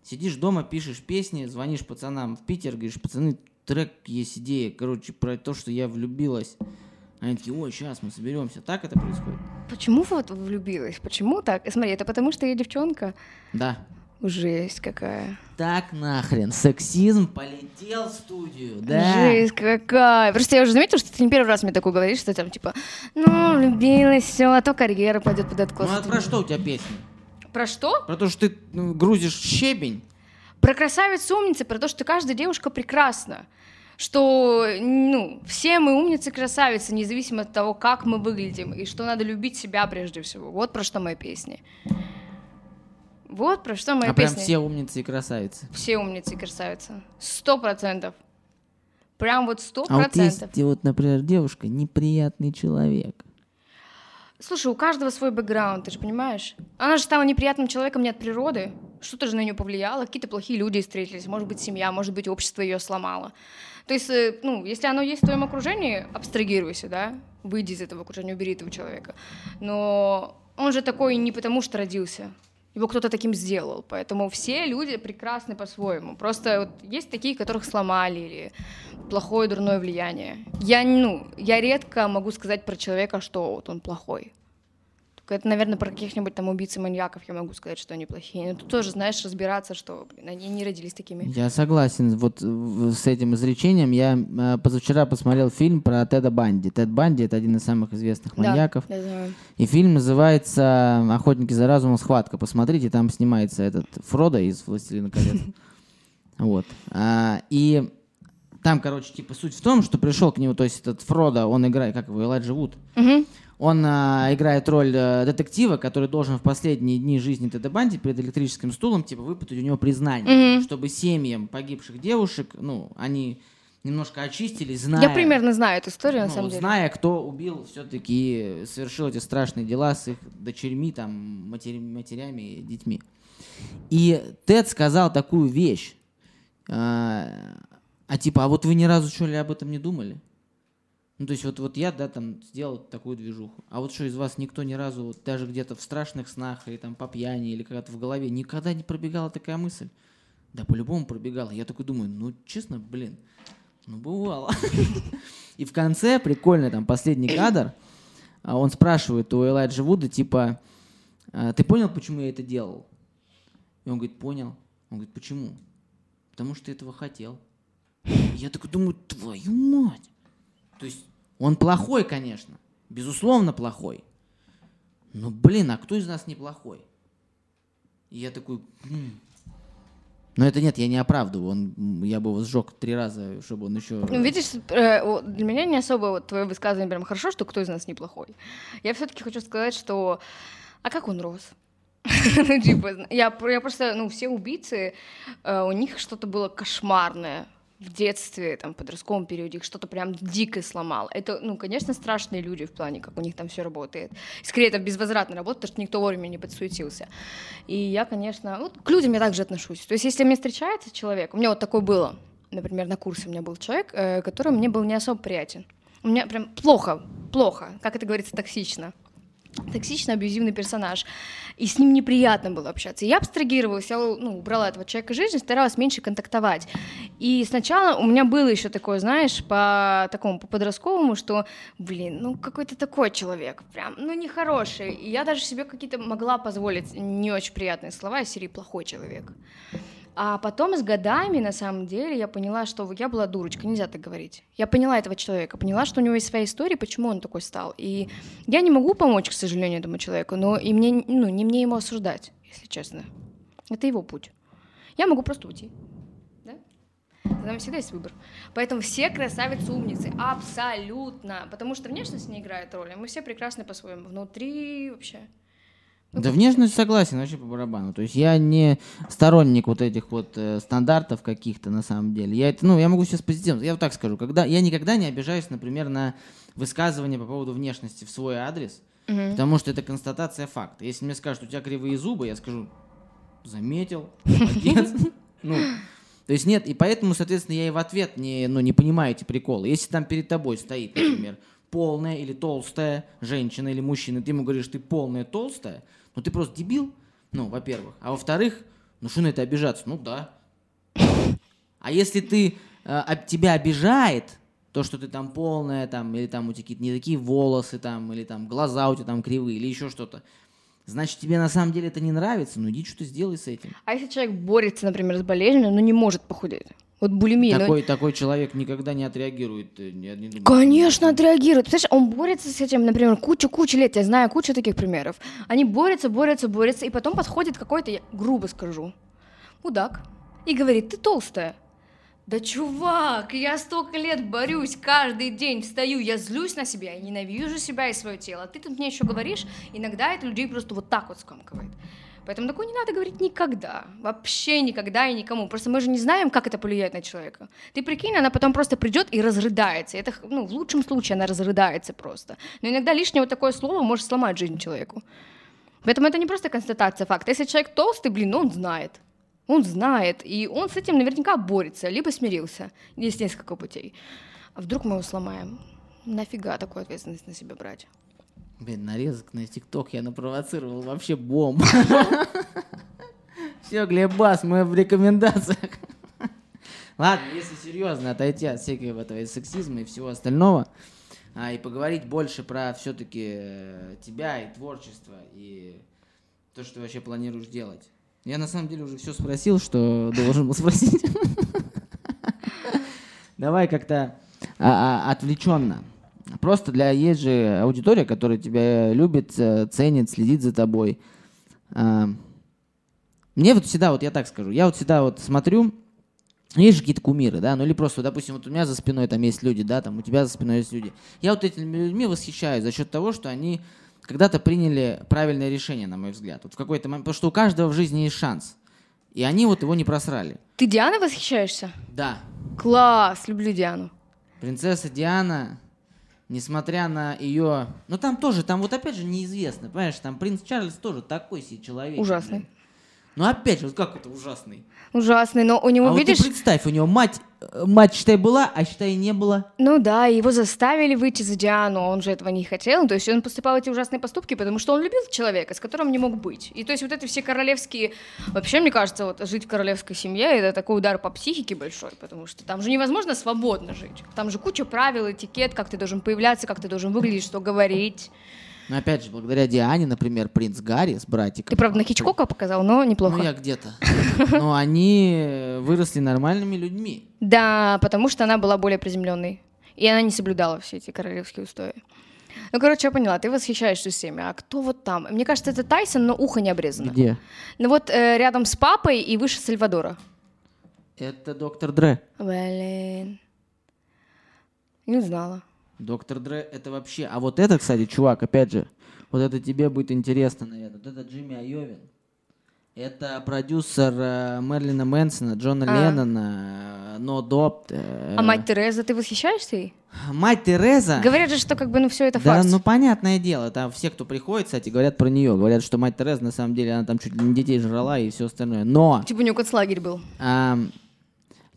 Сидишь дома, пишешь песни, звонишь пацанам в Питер, говоришь, пацаны, трек есть идея, короче, про то, что я влюбилась. Они такие, ой, сейчас мы соберемся. Так это происходит? Почему вот влюбилась? Почему так? Смотри, это потому что я девчонка. Да. Жесть какая. Так нахрен, сексизм полетел в студию, да. Жесть какая. Просто я уже заметила, что ты не первый раз мне такое говоришь, что там типа, ну, влюбилась, все, а то карьера пойдет под откос. Ну а про что у тебя песня? Про что? Про то, что ты ну, грузишь щебень? Про красавицу умницы, про то, что каждая девушка прекрасна. Что, ну, все мы умницы красавицы, независимо от того, как мы выглядим, и что надо любить себя прежде всего. Вот про что мои песни. Вот про что моя а прям песня. все умницы и красавицы. Все умницы и красавицы. Сто процентов. Прям вот сто А вот процентов. вот, например, девушка, неприятный человек. Слушай, у каждого свой бэкграунд, ты же понимаешь? Она же стала неприятным человеком не от природы. Что-то же на нее повлияло, какие-то плохие люди встретились. Может быть, семья, может быть, общество ее сломало. То есть, э, ну, если оно есть в твоем окружении, абстрагируйся, да, выйди из этого окружения, убери этого человека. Но он же такой не потому, что родился. Его кто-то таким сделал. Поэтому все люди прекрасны по-своему. Просто вот есть такие, которых сломали или плохое, дурное влияние. Я, ну, я редко могу сказать про человека, что вот он плохой. Это, наверное, про каких-нибудь там убийц и маньяков я могу сказать, что они плохие. Но тут тоже, знаешь, разбираться, что блин, они не родились такими. Я согласен вот с этим изречением. Я э, позавчера посмотрел фильм про Теда Банди. Тед Банди — это один из самых известных Да, маньяков. я знаю. И фильм называется «Охотники за разумом. Схватка». Посмотрите, там снимается этот Фродо из «Властелина колец». Вот. А, И там, короче, типа суть в том, что пришел к нему, то есть этот Фродо, он играет, как его, Элайджа Вуд, Мгм. Он а, играет роль э, детектива, который должен в последние дни жизни Теда Банди перед электрическим стулом, типа, выпытать у него признание, Мгм. чтобы семьям погибших девушек, ну, они немножко очистились, зная... Я примерно знаю эту историю, на Ну, самом вот деле. зная, кто убил все-таки, совершил эти страшные дела с их дочерьми, там, матери- матерями, детьми. И Тед сказал такую вещь. А, а типа, а вот вы ни разу что ли об этом не думали? Ну, то есть вот, вот я, да, там, сделал такую движуху. А вот что, из вас никто ни разу, вот даже где-то в страшных снах, или там по пьяни, или когда-то в голове, никогда не пробегала такая мысль? Да, по-любому пробегала. Я такой думаю, ну, честно, блин, ну, бывало. И в конце, прикольно, там, последний кадр, а, он спрашивает у Элайджа Вуда, типа, «А, ты понял, почему я это делал? И он говорит, понял. Он говорит, почему? Потому что ты этого хотел. Я такой думаю, твою мать. То есть он плохой, конечно, безусловно плохой. Но, блин, а кто из нас не плохой? И я такой, «М». но это нет, я не оправдываю. Он, я бы его сжег три раза, чтобы он еще... Ну, видишь, э, для меня не особо вот твое высказывание прям хорошо, что кто из нас неплохой. Я все-таки хочу сказать, что а как он рос? Ну, типа, я просто, ну, все убийцы, э, у них что-то было кошмарное в детстве, там, подростковом периоде, их что-то прям дико сломало. Это, ну, конечно, страшные люди в плане, как у них там все работает. И скорее, это безвозвратная работа, потому что никто вовремя не подсуетился. И я, конечно, вот к людям я также отношусь. То есть, если мне встречается человек, у меня вот такое было, например, на курсе у меня был человек, э, который мне был не особо приятен. У меня прям плохо, плохо, как это говорится, токсично токсичный, абьюзивный персонаж. И с ним неприятно было общаться. Я абстрагировалась, я ну, убрала этого человека из жизни, старалась меньше контактовать. И сначала у меня было еще такое, знаешь, по такому, по подростковому, что, блин, ну какой-то такой человек, прям, ну нехороший. И я даже себе какие-то могла позволить не очень приятные слова из серии «плохой человек». А потом с годами, на самом деле, я поняла, что я была дурочка, нельзя так говорить. Я поняла этого человека, поняла, что у него есть своя история, почему он такой стал. И я не могу помочь, к сожалению, этому человеку, но и мне, ну, не мне ему осуждать, если честно. Это его путь. Я могу просто уйти. Да? За нами всегда есть выбор. Поэтому все красавицы умницы. Абсолютно. Потому что внешность не играет роли. Мы все прекрасны по-своему. Внутри вообще. Да внешность согласен, вообще по барабану. То есть я не сторонник вот этих вот э, стандартов каких-то на самом деле. Я это, ну, я могу сейчас позитивно, я вот так скажу, когда я никогда не обижаюсь, например, на высказывания по поводу внешности в свой адрес, потому что это констатация факта. Если мне скажут, у тебя кривые зубы, я скажу, заметил, молодец. Ну, то есть нет, и поэтому, соответственно, я и в ответ не, ну, не понимаю эти приколы. Если там перед тобой стоит, например, полная или толстая женщина или мужчина, ты ему говоришь, ты полная толстая, ну ты просто дебил, ну, во-первых. А во-вторых, ну что на это обижаться? Ну да. А если ты, э, тебя обижает то, что ты там полная, там, или там у тебя какие-то не такие волосы, там, или там глаза у тебя там кривые, или еще что-то, значит, тебе на самом деле это не нравится, ну иди что-то сделай с этим. А если человек борется, например, с болезнью, но не может похудеть? Вот булимия. Такой, такой человек никогда не отреагирует. э, не- не думаю. Конечно, отреагирует. Представляешь, он борется с этим, например, кучу-кучу лет. Я знаю кучу таких примеров. Они борются, борются, борются, и потом подходит какой-то, я грубо скажу, мудак, и говорит, ты толстая. Да чувак, я столько лет борюсь, каждый день встаю, я злюсь на себя, я ненавижу себя и свое тело. Ты тут мне еще говоришь, иногда это людей просто вот так вот скомкивает. Поэтому такое не надо говорить никогда. Вообще никогда и никому. Просто мы же не знаем, как это повлияет на человека. Ты прикинь, она потом просто придет и разрыдается. Это, ну, в лучшем случае она разрыдается просто. Но иногда лишнее вот такое слово может сломать жизнь человеку. Поэтому это не просто констатация факта. Если человек толстый, блин, он знает. Он знает, и он с этим наверняка борется, либо смирился. Есть несколько путей. А вдруг мы его сломаем? Нафига такую ответственность на себя брать? Блин, нарезок на ТикТок я напровоцировал вообще бомбу. Все, Глебас, мы в рекомендациях. Ладно, если серьезно отойти от всякого этого и сексизма и всего остального, а, и поговорить больше про все-таки тебя и творчество, и то, что ты вообще планируешь делать. Я на самом деле уже все спросил, что должен был спросить. Давай как-то а, а, отвлеченно. Просто для есть же аудитория, которая тебя любит, э, ценит, следит за тобой. А, мне вот всегда, вот я так скажу, я вот всегда вот смотрю, есть же какие-то кумиры, да, ну или просто, допустим, вот у меня за спиной там есть люди, да, там у тебя за спиной есть люди. Я вот этими людьми восхищаюсь за счет того, что они когда-то приняли правильное решение, на мой взгляд. Вот в какой-то момент, потому что у каждого в жизни есть шанс. И они вот его не просрали. Ты Дианой восхищаешься? Да. Класс, люблю Диану. Принцесса Диана, несмотря на ее... Ну там тоже, там вот опять же неизвестно, понимаешь, там принц Чарльз тоже такой себе человек. Ужасный. блин. Ну опять же, вот как это ужасный? Ужасный, но у него, а видишь... вот ты представь, у него мать, э, мать, считай, была, а считай, не было. Ну да, его заставили выйти за Диану, а он же этого не хотел. То есть он поступал эти ужасные поступки, потому что он любил человека, с которым не мог быть. И то есть вот эти все королевские... Вообще, мне кажется, вот жить в королевской семье — это такой удар по психике большой, потому что там же невозможно свободно жить. Там же куча правил, этикет, как ты должен появляться, как ты должен выглядеть, что говорить. Но опять же, благодаря Диане, например, принц Гарри с братиком. Ты, правда, на Хичкока показал, но неплохо. Ну, я где-то. Но они выросли нормальными людьми. Да, потому что она была более приземленной. И она не соблюдала все эти королевские устои. Ну, короче, я поняла, ты восхищаешься всеми. А кто вот там? Мне кажется, это Тайсон, но ухо не обрезано. Где? Ну вот э, рядом с папой и выше Сальвадора. Это доктор Дре. Блин. Не знала. Доктор Дре это вообще... А вот это, кстати, чувак, опять же, вот это тебе будет интересно, наверное. Вот это Джимми Айовин. Это продюсер э, Мерлина Мэнсона, Джона А. Леннона, э, No Dopt. э, А мать Тереза, ты восхищаешься ей? Мать Тереза... Говорят же, что как бы ну все это Да, фарс. ну понятное дело, там все, кто приходит, кстати, говорят про нее. Говорят, что мать Тереза, на самом деле, она там чуть ли не детей жрала и все остальное. Но Типа у нее концлагерь был. ам,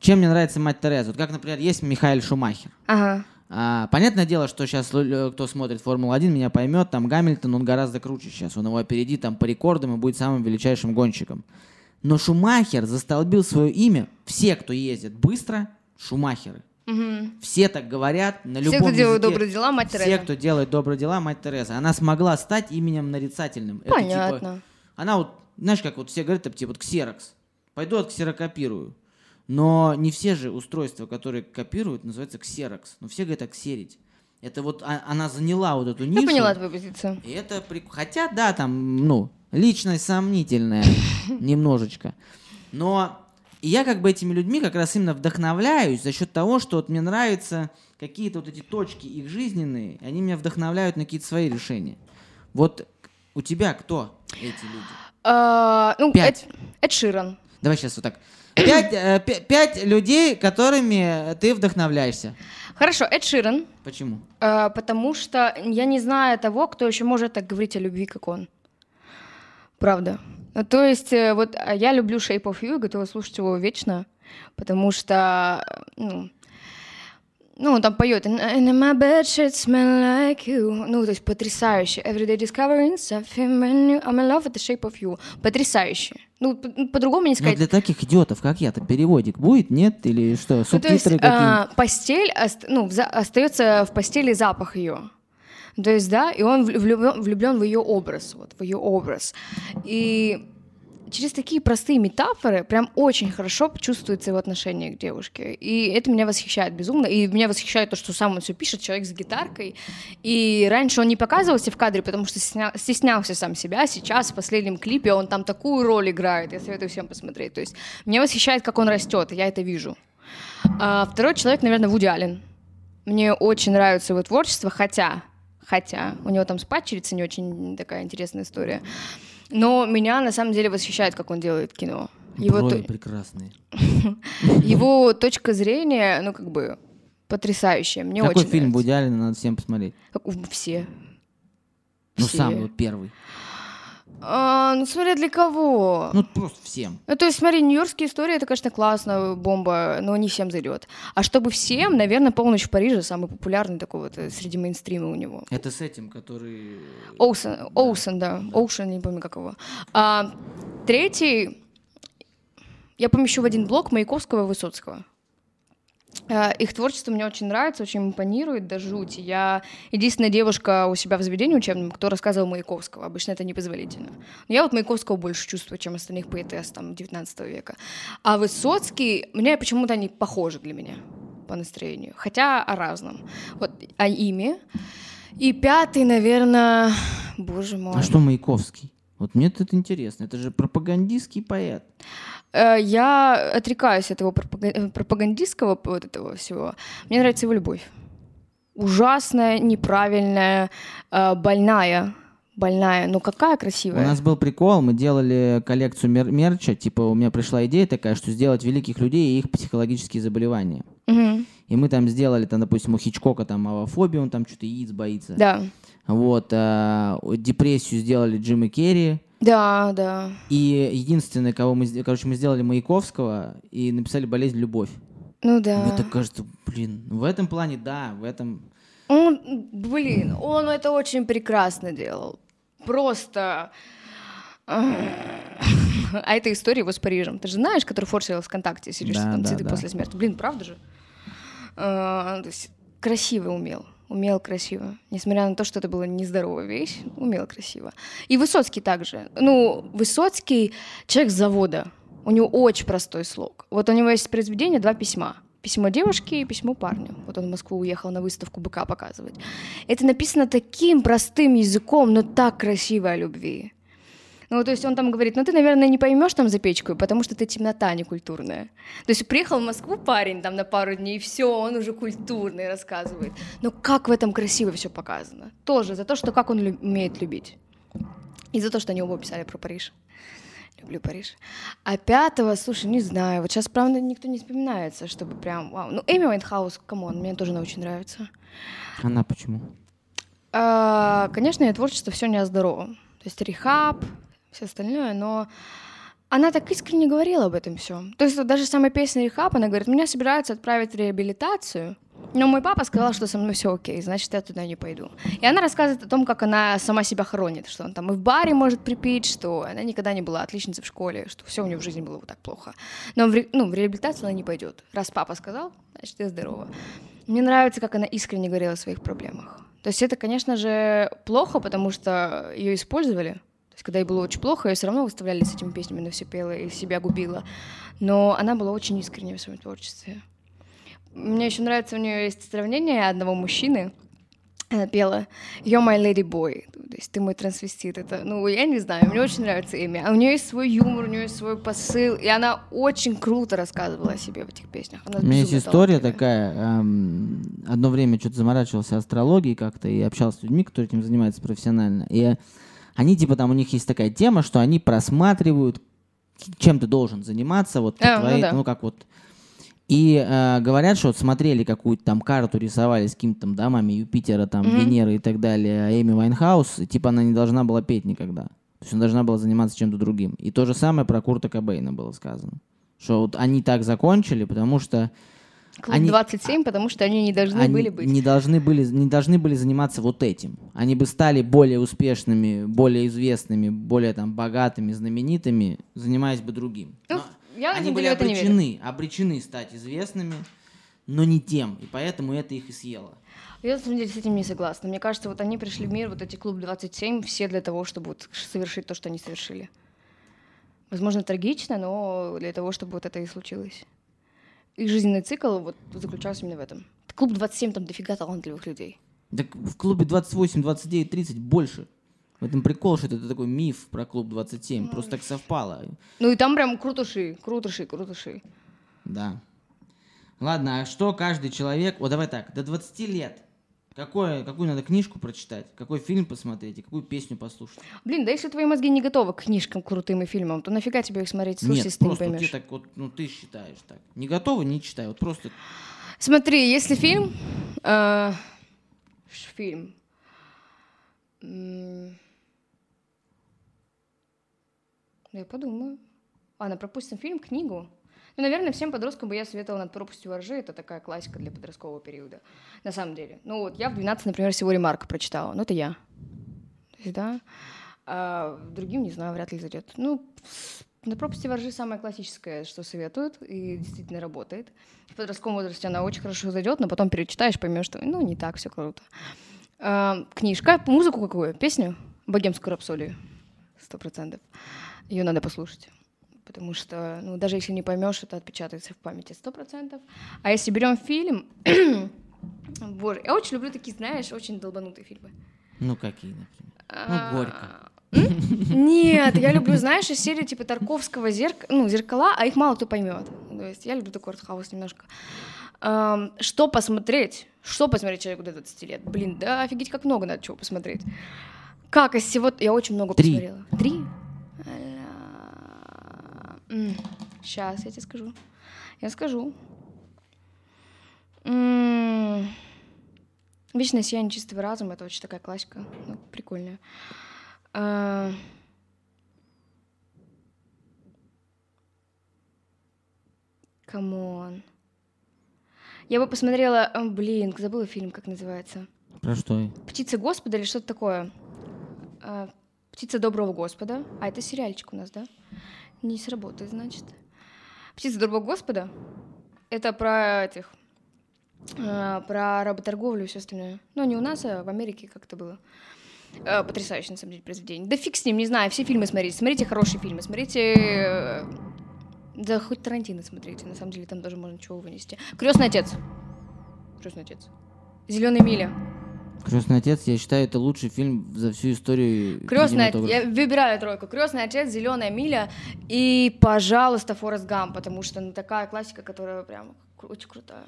чем мне нравится мать Тереза? Вот как, например, есть Михаил Шумахер. Ага. А, понятное дело, что сейчас кто смотрит Формулу-1, меня поймет, там Гамильтон, он гораздо круче сейчас. Он его опередит там по рекордам и будет самым величайшим гонщиком. Но Шумахер застолбил свое имя. Все, кто ездит быстро, Шумахеры. Мгм. Все так говорят на любом Все, кто делает добрые дела, мать Все, Тереза. кто делает добрые дела, мать Тереза. Она смогла стать именем нарицательным. Это, типа, Понятно. она вот, знаешь, как вот все говорят, типа, вот ксерокс. Пойду отксерокопирую. Но не все же устройства, которые копируют, называются ксерокс. Но все говорят ксерить. Это вот а- она заняла вот эту нишу. Я поняла твою позицию. И это прик- Хотя, да, там, ну, личность сомнительная немножечко. Но я как бы этими людьми как раз именно вдохновляюсь за счет того, что вот мне нравятся какие-то вот эти точки их жизненные, они меня вдохновляют на какие-то свои решения. Вот у тебя кто эти люди? А, ну, Эд Ширан. Давай сейчас вот так. Пять, э, пя- пять людей, которыми ты вдохновляешься. Хорошо, Эд Ширан. Почему? А, потому что я не знаю того, кто еще может так говорить о любви, как он. Правда. Ну, то есть, э, вот а я люблю Shape of You готова слушать его вечно, потому что, э, ну, ну, там поет «And in my bed shit smell like you». Ну, то есть потрясающе. Every day discovering something brand new. I'm in love with the shape of you. Потрясающе. Ну, по- ну, по-другому не Ну, сказать. для таких идиотов, как я-то, переводик будет, нет? Или что, Ну, то есть субтитры какие а, постель, ост- ну, остается в постели запах ее. То есть, да, и он влюблен, влюблен в ее образ, вот, в ее образ. И через такие простые метафоры прям очень хорошо чувствуется его отношение к девушке. И это меня восхищает безумно. И меня восхищает то, что сам он все пишет, человек с гитаркой. И раньше он не показывался в кадре, потому что стесня- стеснялся сам себя. Сейчас в последнем клипе он там такую роль играет. Я советую всем посмотреть. То есть меня восхищает, как он растет, я это вижу. А второй человек, наверное, Вуди Аллен. Мне очень нравится его творчество, хотя, хотя у него там с падчерицей не очень такая интересная история. Но меня на самом деле восхищает, как он делает кино. Его, Брови то- прекрасные. его точка зрения, ну, как бы, потрясающая. Мне Какой очень фильм. Вуди Аллена надо всем посмотреть? Все. Ну, Все. самый вот первый. А, ну, смотря для кого. Ну, просто всем. Ну, то есть, смотри, нью-йоркские истории, это, конечно, классно, бомба, но не всем зайдет. А чтобы всем, наверное, «Полночь в Париже» самый популярный такой вот э, среди мейнстрима у него. Это с этим, который... Оусон, Оусон, да. Оушен, не помню, как его. А, третий я помещу в один блок Маяковского и Высоцкого. А, Их творчество мне очень нравится, очень импонирует до жути. Я единственная девушка у себя в заведении учебном, кто рассказывал Маяковского. Обычно это непозволительно. Но я вот Маяковского больше чувствую, чем остальных поэтесс там 19 века. А Высоцкий, мне почему-то они похожи для меня по настроению. Хотя о разном. Вот о ими. И пятый, наверное, боже мой. А что Маяковский? Вот мне это интересно. Это же пропагандистский поэт. Э, Я отрекаюсь от его э, пропагандистского вот этого всего. Мне нравится его любовь. Ужасная, неправильная, э, больная. Больная. Ну какая У красивая. нас был прикол, мы делали коллекцию мер- мерча, типа у меня пришла идея такая, что сделать великих людей и их психологические заболевания. Мгм. И мы там сделали, там, допустим, у Хичкока там аллофобию, он там что-то яиц боится. Да. Вот, а, депрессию сделали Джима Керри. Да, да. И единственное, кого мы, короче, мы сделали Маяковского и написали болезнь любовь. Ну да. Мне так кажется, блин, в этом плане, да, в этом... Он, блин, он это очень прекрасно делал. Просто... А это история его с Парижем. Ты же знаешь, который форсил ВКонтакте, сидишь Да, там да, цветы да. после смерти. Блин, правда же? А, красиво умел. Умел красиво. Несмотря на то, что это была нездоровая вещь, умел красиво. И Высоцкий также. Ну, Высоцкий человек с завода. У него очень простой слог. Вот у него есть произведение «Два письма». Письмо девушке и письмо парню. Вот он в Москву уехал на выставку быка показывать. Это написано таким простым языком, но так красиво о любви. Ну, то есть он там говорит, ну ты, наверное, не поймешь там за печку, потому что ты темнота некультурная. То есть приехал в Москву парень там на пару дней, и все, он уже культурный рассказывает. Но как в этом красиво все показано. Тоже за то, что как он лю- умеет любить. И за то, что они оба писали про Париж. Люблю Париж. А пятого, слушай, не знаю. Вот сейчас, правда, никто не вспоминается, чтобы прям... Вау. Ну, Эми Уайнхаус, come on, мне тоже она очень нравится. Она почему? А, Конечно, ее творчество все не о здоровом. То есть Rehab, все остальное, но она так искренне говорила об этом всем. То есть даже самая песня рехаб, она говорит, меня собираются отправить в реабилитацию, но мой папа сказал, что со мной все окей, значит, я туда не пойду. И она рассказывает о том, как она сама себя хоронит, что он там и в баре может припить, что она никогда не была отличницей в школе, что все у нее в жизни было вот так плохо. Но в, ре- ну, в реабилитацию она не пойдет. Раз папа сказал, значит, я здорова. Мне нравится, как она искренне говорила о своих проблемах. То есть это, конечно же, плохо, потому что ее использовали. Есть когда ей было очень плохо, ее все равно выставляли с этими песнями, на все пела и себя губила. Но она была очень искренне в своем творчестве. Мне еще нравится, у нее есть сравнение одного мужчины. Она пела «You're my lady boy», то есть «Ты мой трансвестит». Это, ну, я не знаю, мне очень нравится имя. А у нее есть свой юмор, у нее есть свой посыл, и она очень круто рассказывала о себе в этих песнях. Она У меня есть история такая. эм, одно время что-то заморачивался астрологией как-то и общался с людьми, которые этим занимаются профессионально. И они, типа, там у них есть такая тема, что они просматривают, чем ты должен заниматься, вот А, ну твоей, да. ну как вот. И э, говорят, что вот смотрели какую-то там карту, рисовали с какими-то там домами Юпитера, там, Венеры и так далее, а Эми Вайнхаус, и, типа она не должна была петь никогда. То есть она должна была заниматься чем-то другим. И то же самое про Курта Кобейна было сказано. Что вот они так закончили, потому что Клуб они- 27, потому что они не должны они были быть. не должны были не должны были заниматься вот этим. Они бы стали более успешными, более известными, более там богатыми, знаменитыми, занимаясь бы другим. Ну, Но я они были обречены, обречены стать известными, но не тем, и поэтому это их и съело. Я на самом деле с этим не согласна. Мне кажется, вот они пришли в мир, вот эти клуб 27, все для того, чтобы вот совершить то, что они совершили. Возможно, трагично, но для того, чтобы вот это и случилось. Их жизненный цикл вот заключался именно в этом. Клуб 27, там дофига талантливых людей. Так в клубе 28, 29, 30 больше. В этом прикол, что это такой миф про клуб 27. Просто так совпало. Ну и там прям крутыши, крутыши, крутыши. Да. Ладно, а что каждый человек... Вот давай так, до 20 лет Какое, какую надо книжку прочитать, какой фильм посмотреть и какую песню послушать? Блин, да если твои мозги не готовы к книжкам крутым и фильмам, то нафига тебе их смотреть, слушать, Нет, если ты не просто вот поймешь? тебе так вот, ну ты считаешь так. Не готова, не читай. Вот просто Смотри, если фильм... э, фильм... Я подумаю. Ладно, пропустим фильм, книгу. Ну, наверное, всем подросткам бы я советовала над пропастью воржи. Это такая классика для подросткового периода. На самом деле. Ну вот, я в 12, например, всего Ремарка прочитала. Ну, это я. Да. А другим, не знаю, вряд ли зайдет. Ну, на пропасти воржи самое классическое, что советуют, и действительно работает. В подростковом возрасте она очень хорошо зайдет, но потом перечитаешь, поймешь, что ну не так все круто. А, книжка, музыку какую? Песню? Богемскую рапсодию. Сто процентов. Ее надо послушать. Потому что, ну, даже если не поймешь, это отпечатается в памяти сто процентов. А если берем фильм, боже, я очень люблю такие, знаешь, очень долбанутые фильмы. Ну, какие, например? А, Ну, горько. м? Нет, я люблю, знаешь, из серии типа Тарковского зерк... ну, зеркала, а их мало кто поймет. То есть я люблю такой артхаус немножко. Ам, что посмотреть? Что посмотреть человеку до 20 лет? Блин, да офигеть, как много надо чего посмотреть. Как из всего... Я очень много Три. посмотрела. Три? Сейчас, я тебе скажу. Я скажу. Вечное сияние чистого разума это очень такая классика, ну, прикольная. А, Come on. Я бы посмотрела, а, блин, забыла фильм, как называется. Про что? Птица Господа или что-то такое. А, Птица доброго Господа. А это сериальчик у нас, да? Не сработает, значит. Птица доброго Господа. Это про этих а, про работорговлю и все остальное. Ну, не у нас, а в Америке как-то было. А, Потрясающее, на самом деле, произведение. Да фиг с ним, не знаю, все фильмы смотрите. Смотрите хорошие фильмы, смотрите... э, Да хоть Тарантино смотрите, на самом деле там тоже можно чего вынести. Крестный отец. Крестный отец. Зеленая миля. Крестный отец, я считаю, это лучший фильм за всю историю. Крестный отец. Я выбираю тройку. Крестный отец, Зеленая миля и, пожалуйста, Форест Гамп, потому что ну, такая классика, которая прям очень крутая.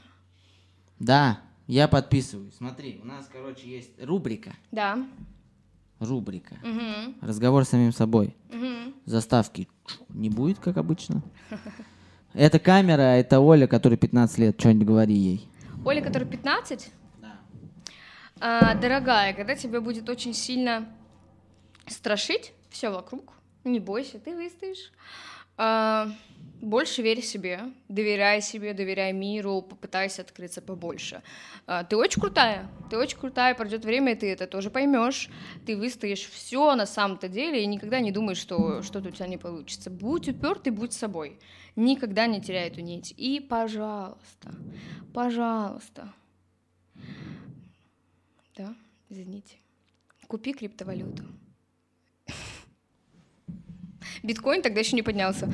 Да, я подписываюсь. Смотри, у нас, короче, есть рубрика. Да. Рубрика. Мгм. Разговор с самим собой. Мгм. Заставки не будет, как обычно. Это камера, а это Оля, которой 15 лет. Что-нибудь говори ей. Оля, которой 15, Да. А, дорогая, когда тебя будет очень сильно страшить все вокруг, не бойся, ты выстоишь. А, больше верь себе, доверяй себе, доверяй миру, попытайся открыться побольше. А, ты очень крутая, ты очень крутая, пройдет время, и ты это тоже поймешь. Ты выстоишь все на самом-то деле и никогда не думай, что что-то у тебя не получится. Будь упертый, будь собой. Никогда не теряй эту нить. И, пожалуйста, пожалуйста, да, извините. Купи криптовалюту. Биткоин тогда еще не поднялся.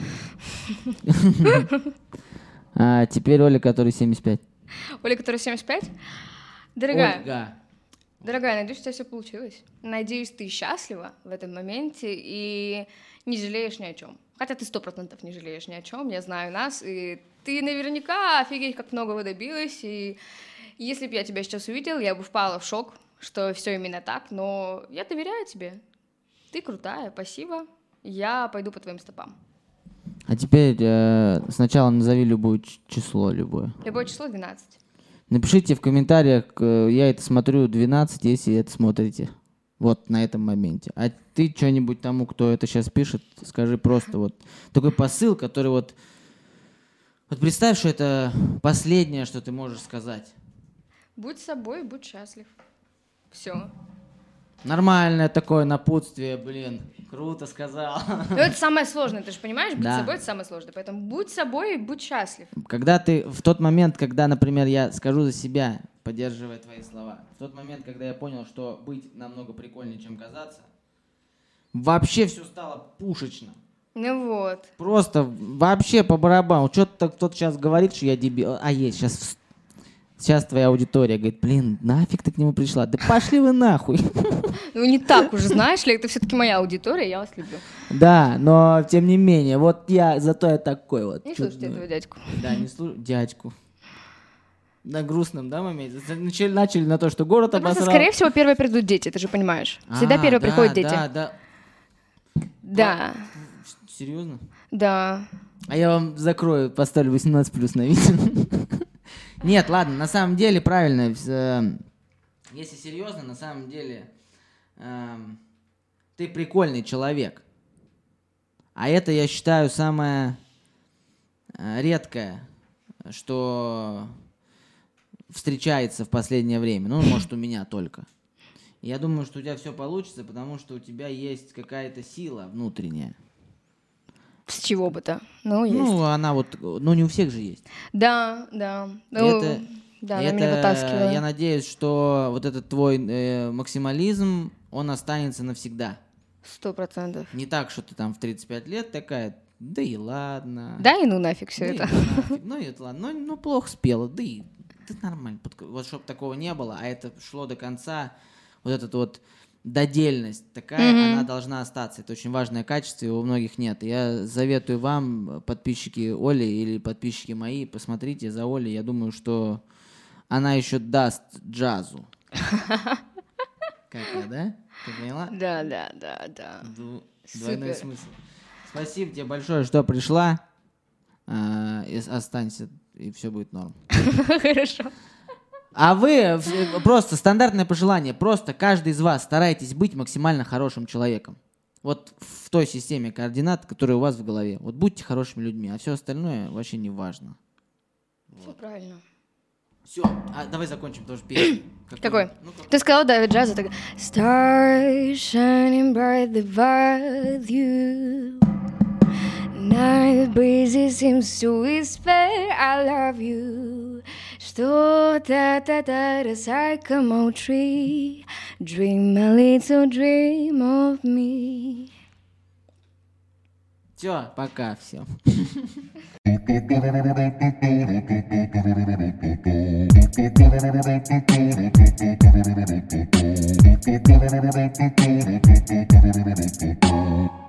А теперь Оля, который 75. Оля, которая 75. Дорогая, Ольга. дорогая, надеюсь, у тебя все получилось. Надеюсь, ты счастлива в этом моменте и не жалеешь ни о чем. Хотя ты сто процентов не жалеешь ни о чем, я знаю нас, и ты наверняка офигеть, как многого добилась, и если бы я тебя сейчас увидел, я бы впала в шок, что все именно так, но я доверяю тебе. Ты крутая, спасибо. Я пойду по твоим стопам. А теперь э, сначала назови любое число, любое. Любое число 12. Напишите в комментариях, э, я это смотрю 12, если это смотрите. Вот на этом моменте. А ты что-нибудь тому, кто это сейчас пишет, скажи просто вот такой посыл, который вот... Вот представь, что это последнее, что ты можешь сказать. Будь собой, будь счастлив. Все. Нормальное такое напутствие, блин. Круто сказал. Ну, это самое сложное, ты же понимаешь? Быть Да. собой — это самое сложное. Поэтому будь собой и будь счастлив. Когда ты, в тот момент, когда, например, я скажу за себя, поддерживая твои слова, в тот момент, когда я понял, что быть намного прикольнее, чем казаться, вообще все стало пушечно. Ну вот. Просто вообще по барабану. Что-то кто-то сейчас говорит, что я дебил. А есть, сейчас, сейчас твоя аудитория говорит, блин, нафиг ты к нему пришла? Да пошли вы нахуй. Ну, не так уже, знаешь ли, это все-таки моя аудитория, я вас люблю. Да, но тем не менее, вот я, зато я такой вот. Не слушайте этого дядьку. Да, не слушай, дядьку. на грустном, да, моменте. Начали, начали на то, что город Ну, просто, обосрал. скорее всего, первые придут дети, ты же понимаешь. Всегда А, первые да, приходят дети. Да, да. Да, Серьезно? да. А я вам закрою, поставлю 18 плюс на видео. Нет, ладно, на самом деле правильно. э, Если серьезно, на самом деле эм, ты прикольный человек. А это, я считаю, самое э, редкое, что встречается в последнее время. Ну, может, у меня только. Я думаю, что у тебя все получится, потому что у тебя есть какая-то сила внутренняя. Чего бы-то? Ну, есть. Ну, она вот, ну, не у всех же есть. да, да. Ну, это- да, она меня это, вытаскивала. Я надеюсь, что вот этот твой э, максимализм, он останется навсегда. Сто процентов. Не так, что ты там в 35 лет такая, да и ладно. Да и ну нафиг все да и это. нафиг, Ну и это ладно, ну, ну плохо спела, да и да нормально. Вот чтобы такого не было, а это шло до конца, вот эта вот додельность такая, Мгм. она должна остаться. Это очень важное качество, его у многих нет. Я заветую вам, подписчики Оли или подписчики мои, посмотрите за Олей. Я думаю, что она еще даст джазу. Как я, да? Ты поняла? Да, да, да, да. Двойной смысл. Спасибо тебе большое, что пришла. А, останься, и все будет норм. Хорошо. А вы просто стандартное пожелание, просто каждый из вас старайтесь быть максимально хорошим человеком. Вот в той системе координат, которая у вас в голове. Вот будьте хорошими людьми, а все остальное вообще не важно. Все правильно. Все, а давай закончим тоже песню. Какой? Ну, как- Ты сказала, да, джаза. Так... Stars shining brightly above you. Night breezes seems to whisper, I love you. Что-то та sycamore tree. Dream a little dream of me. Все, пока всем.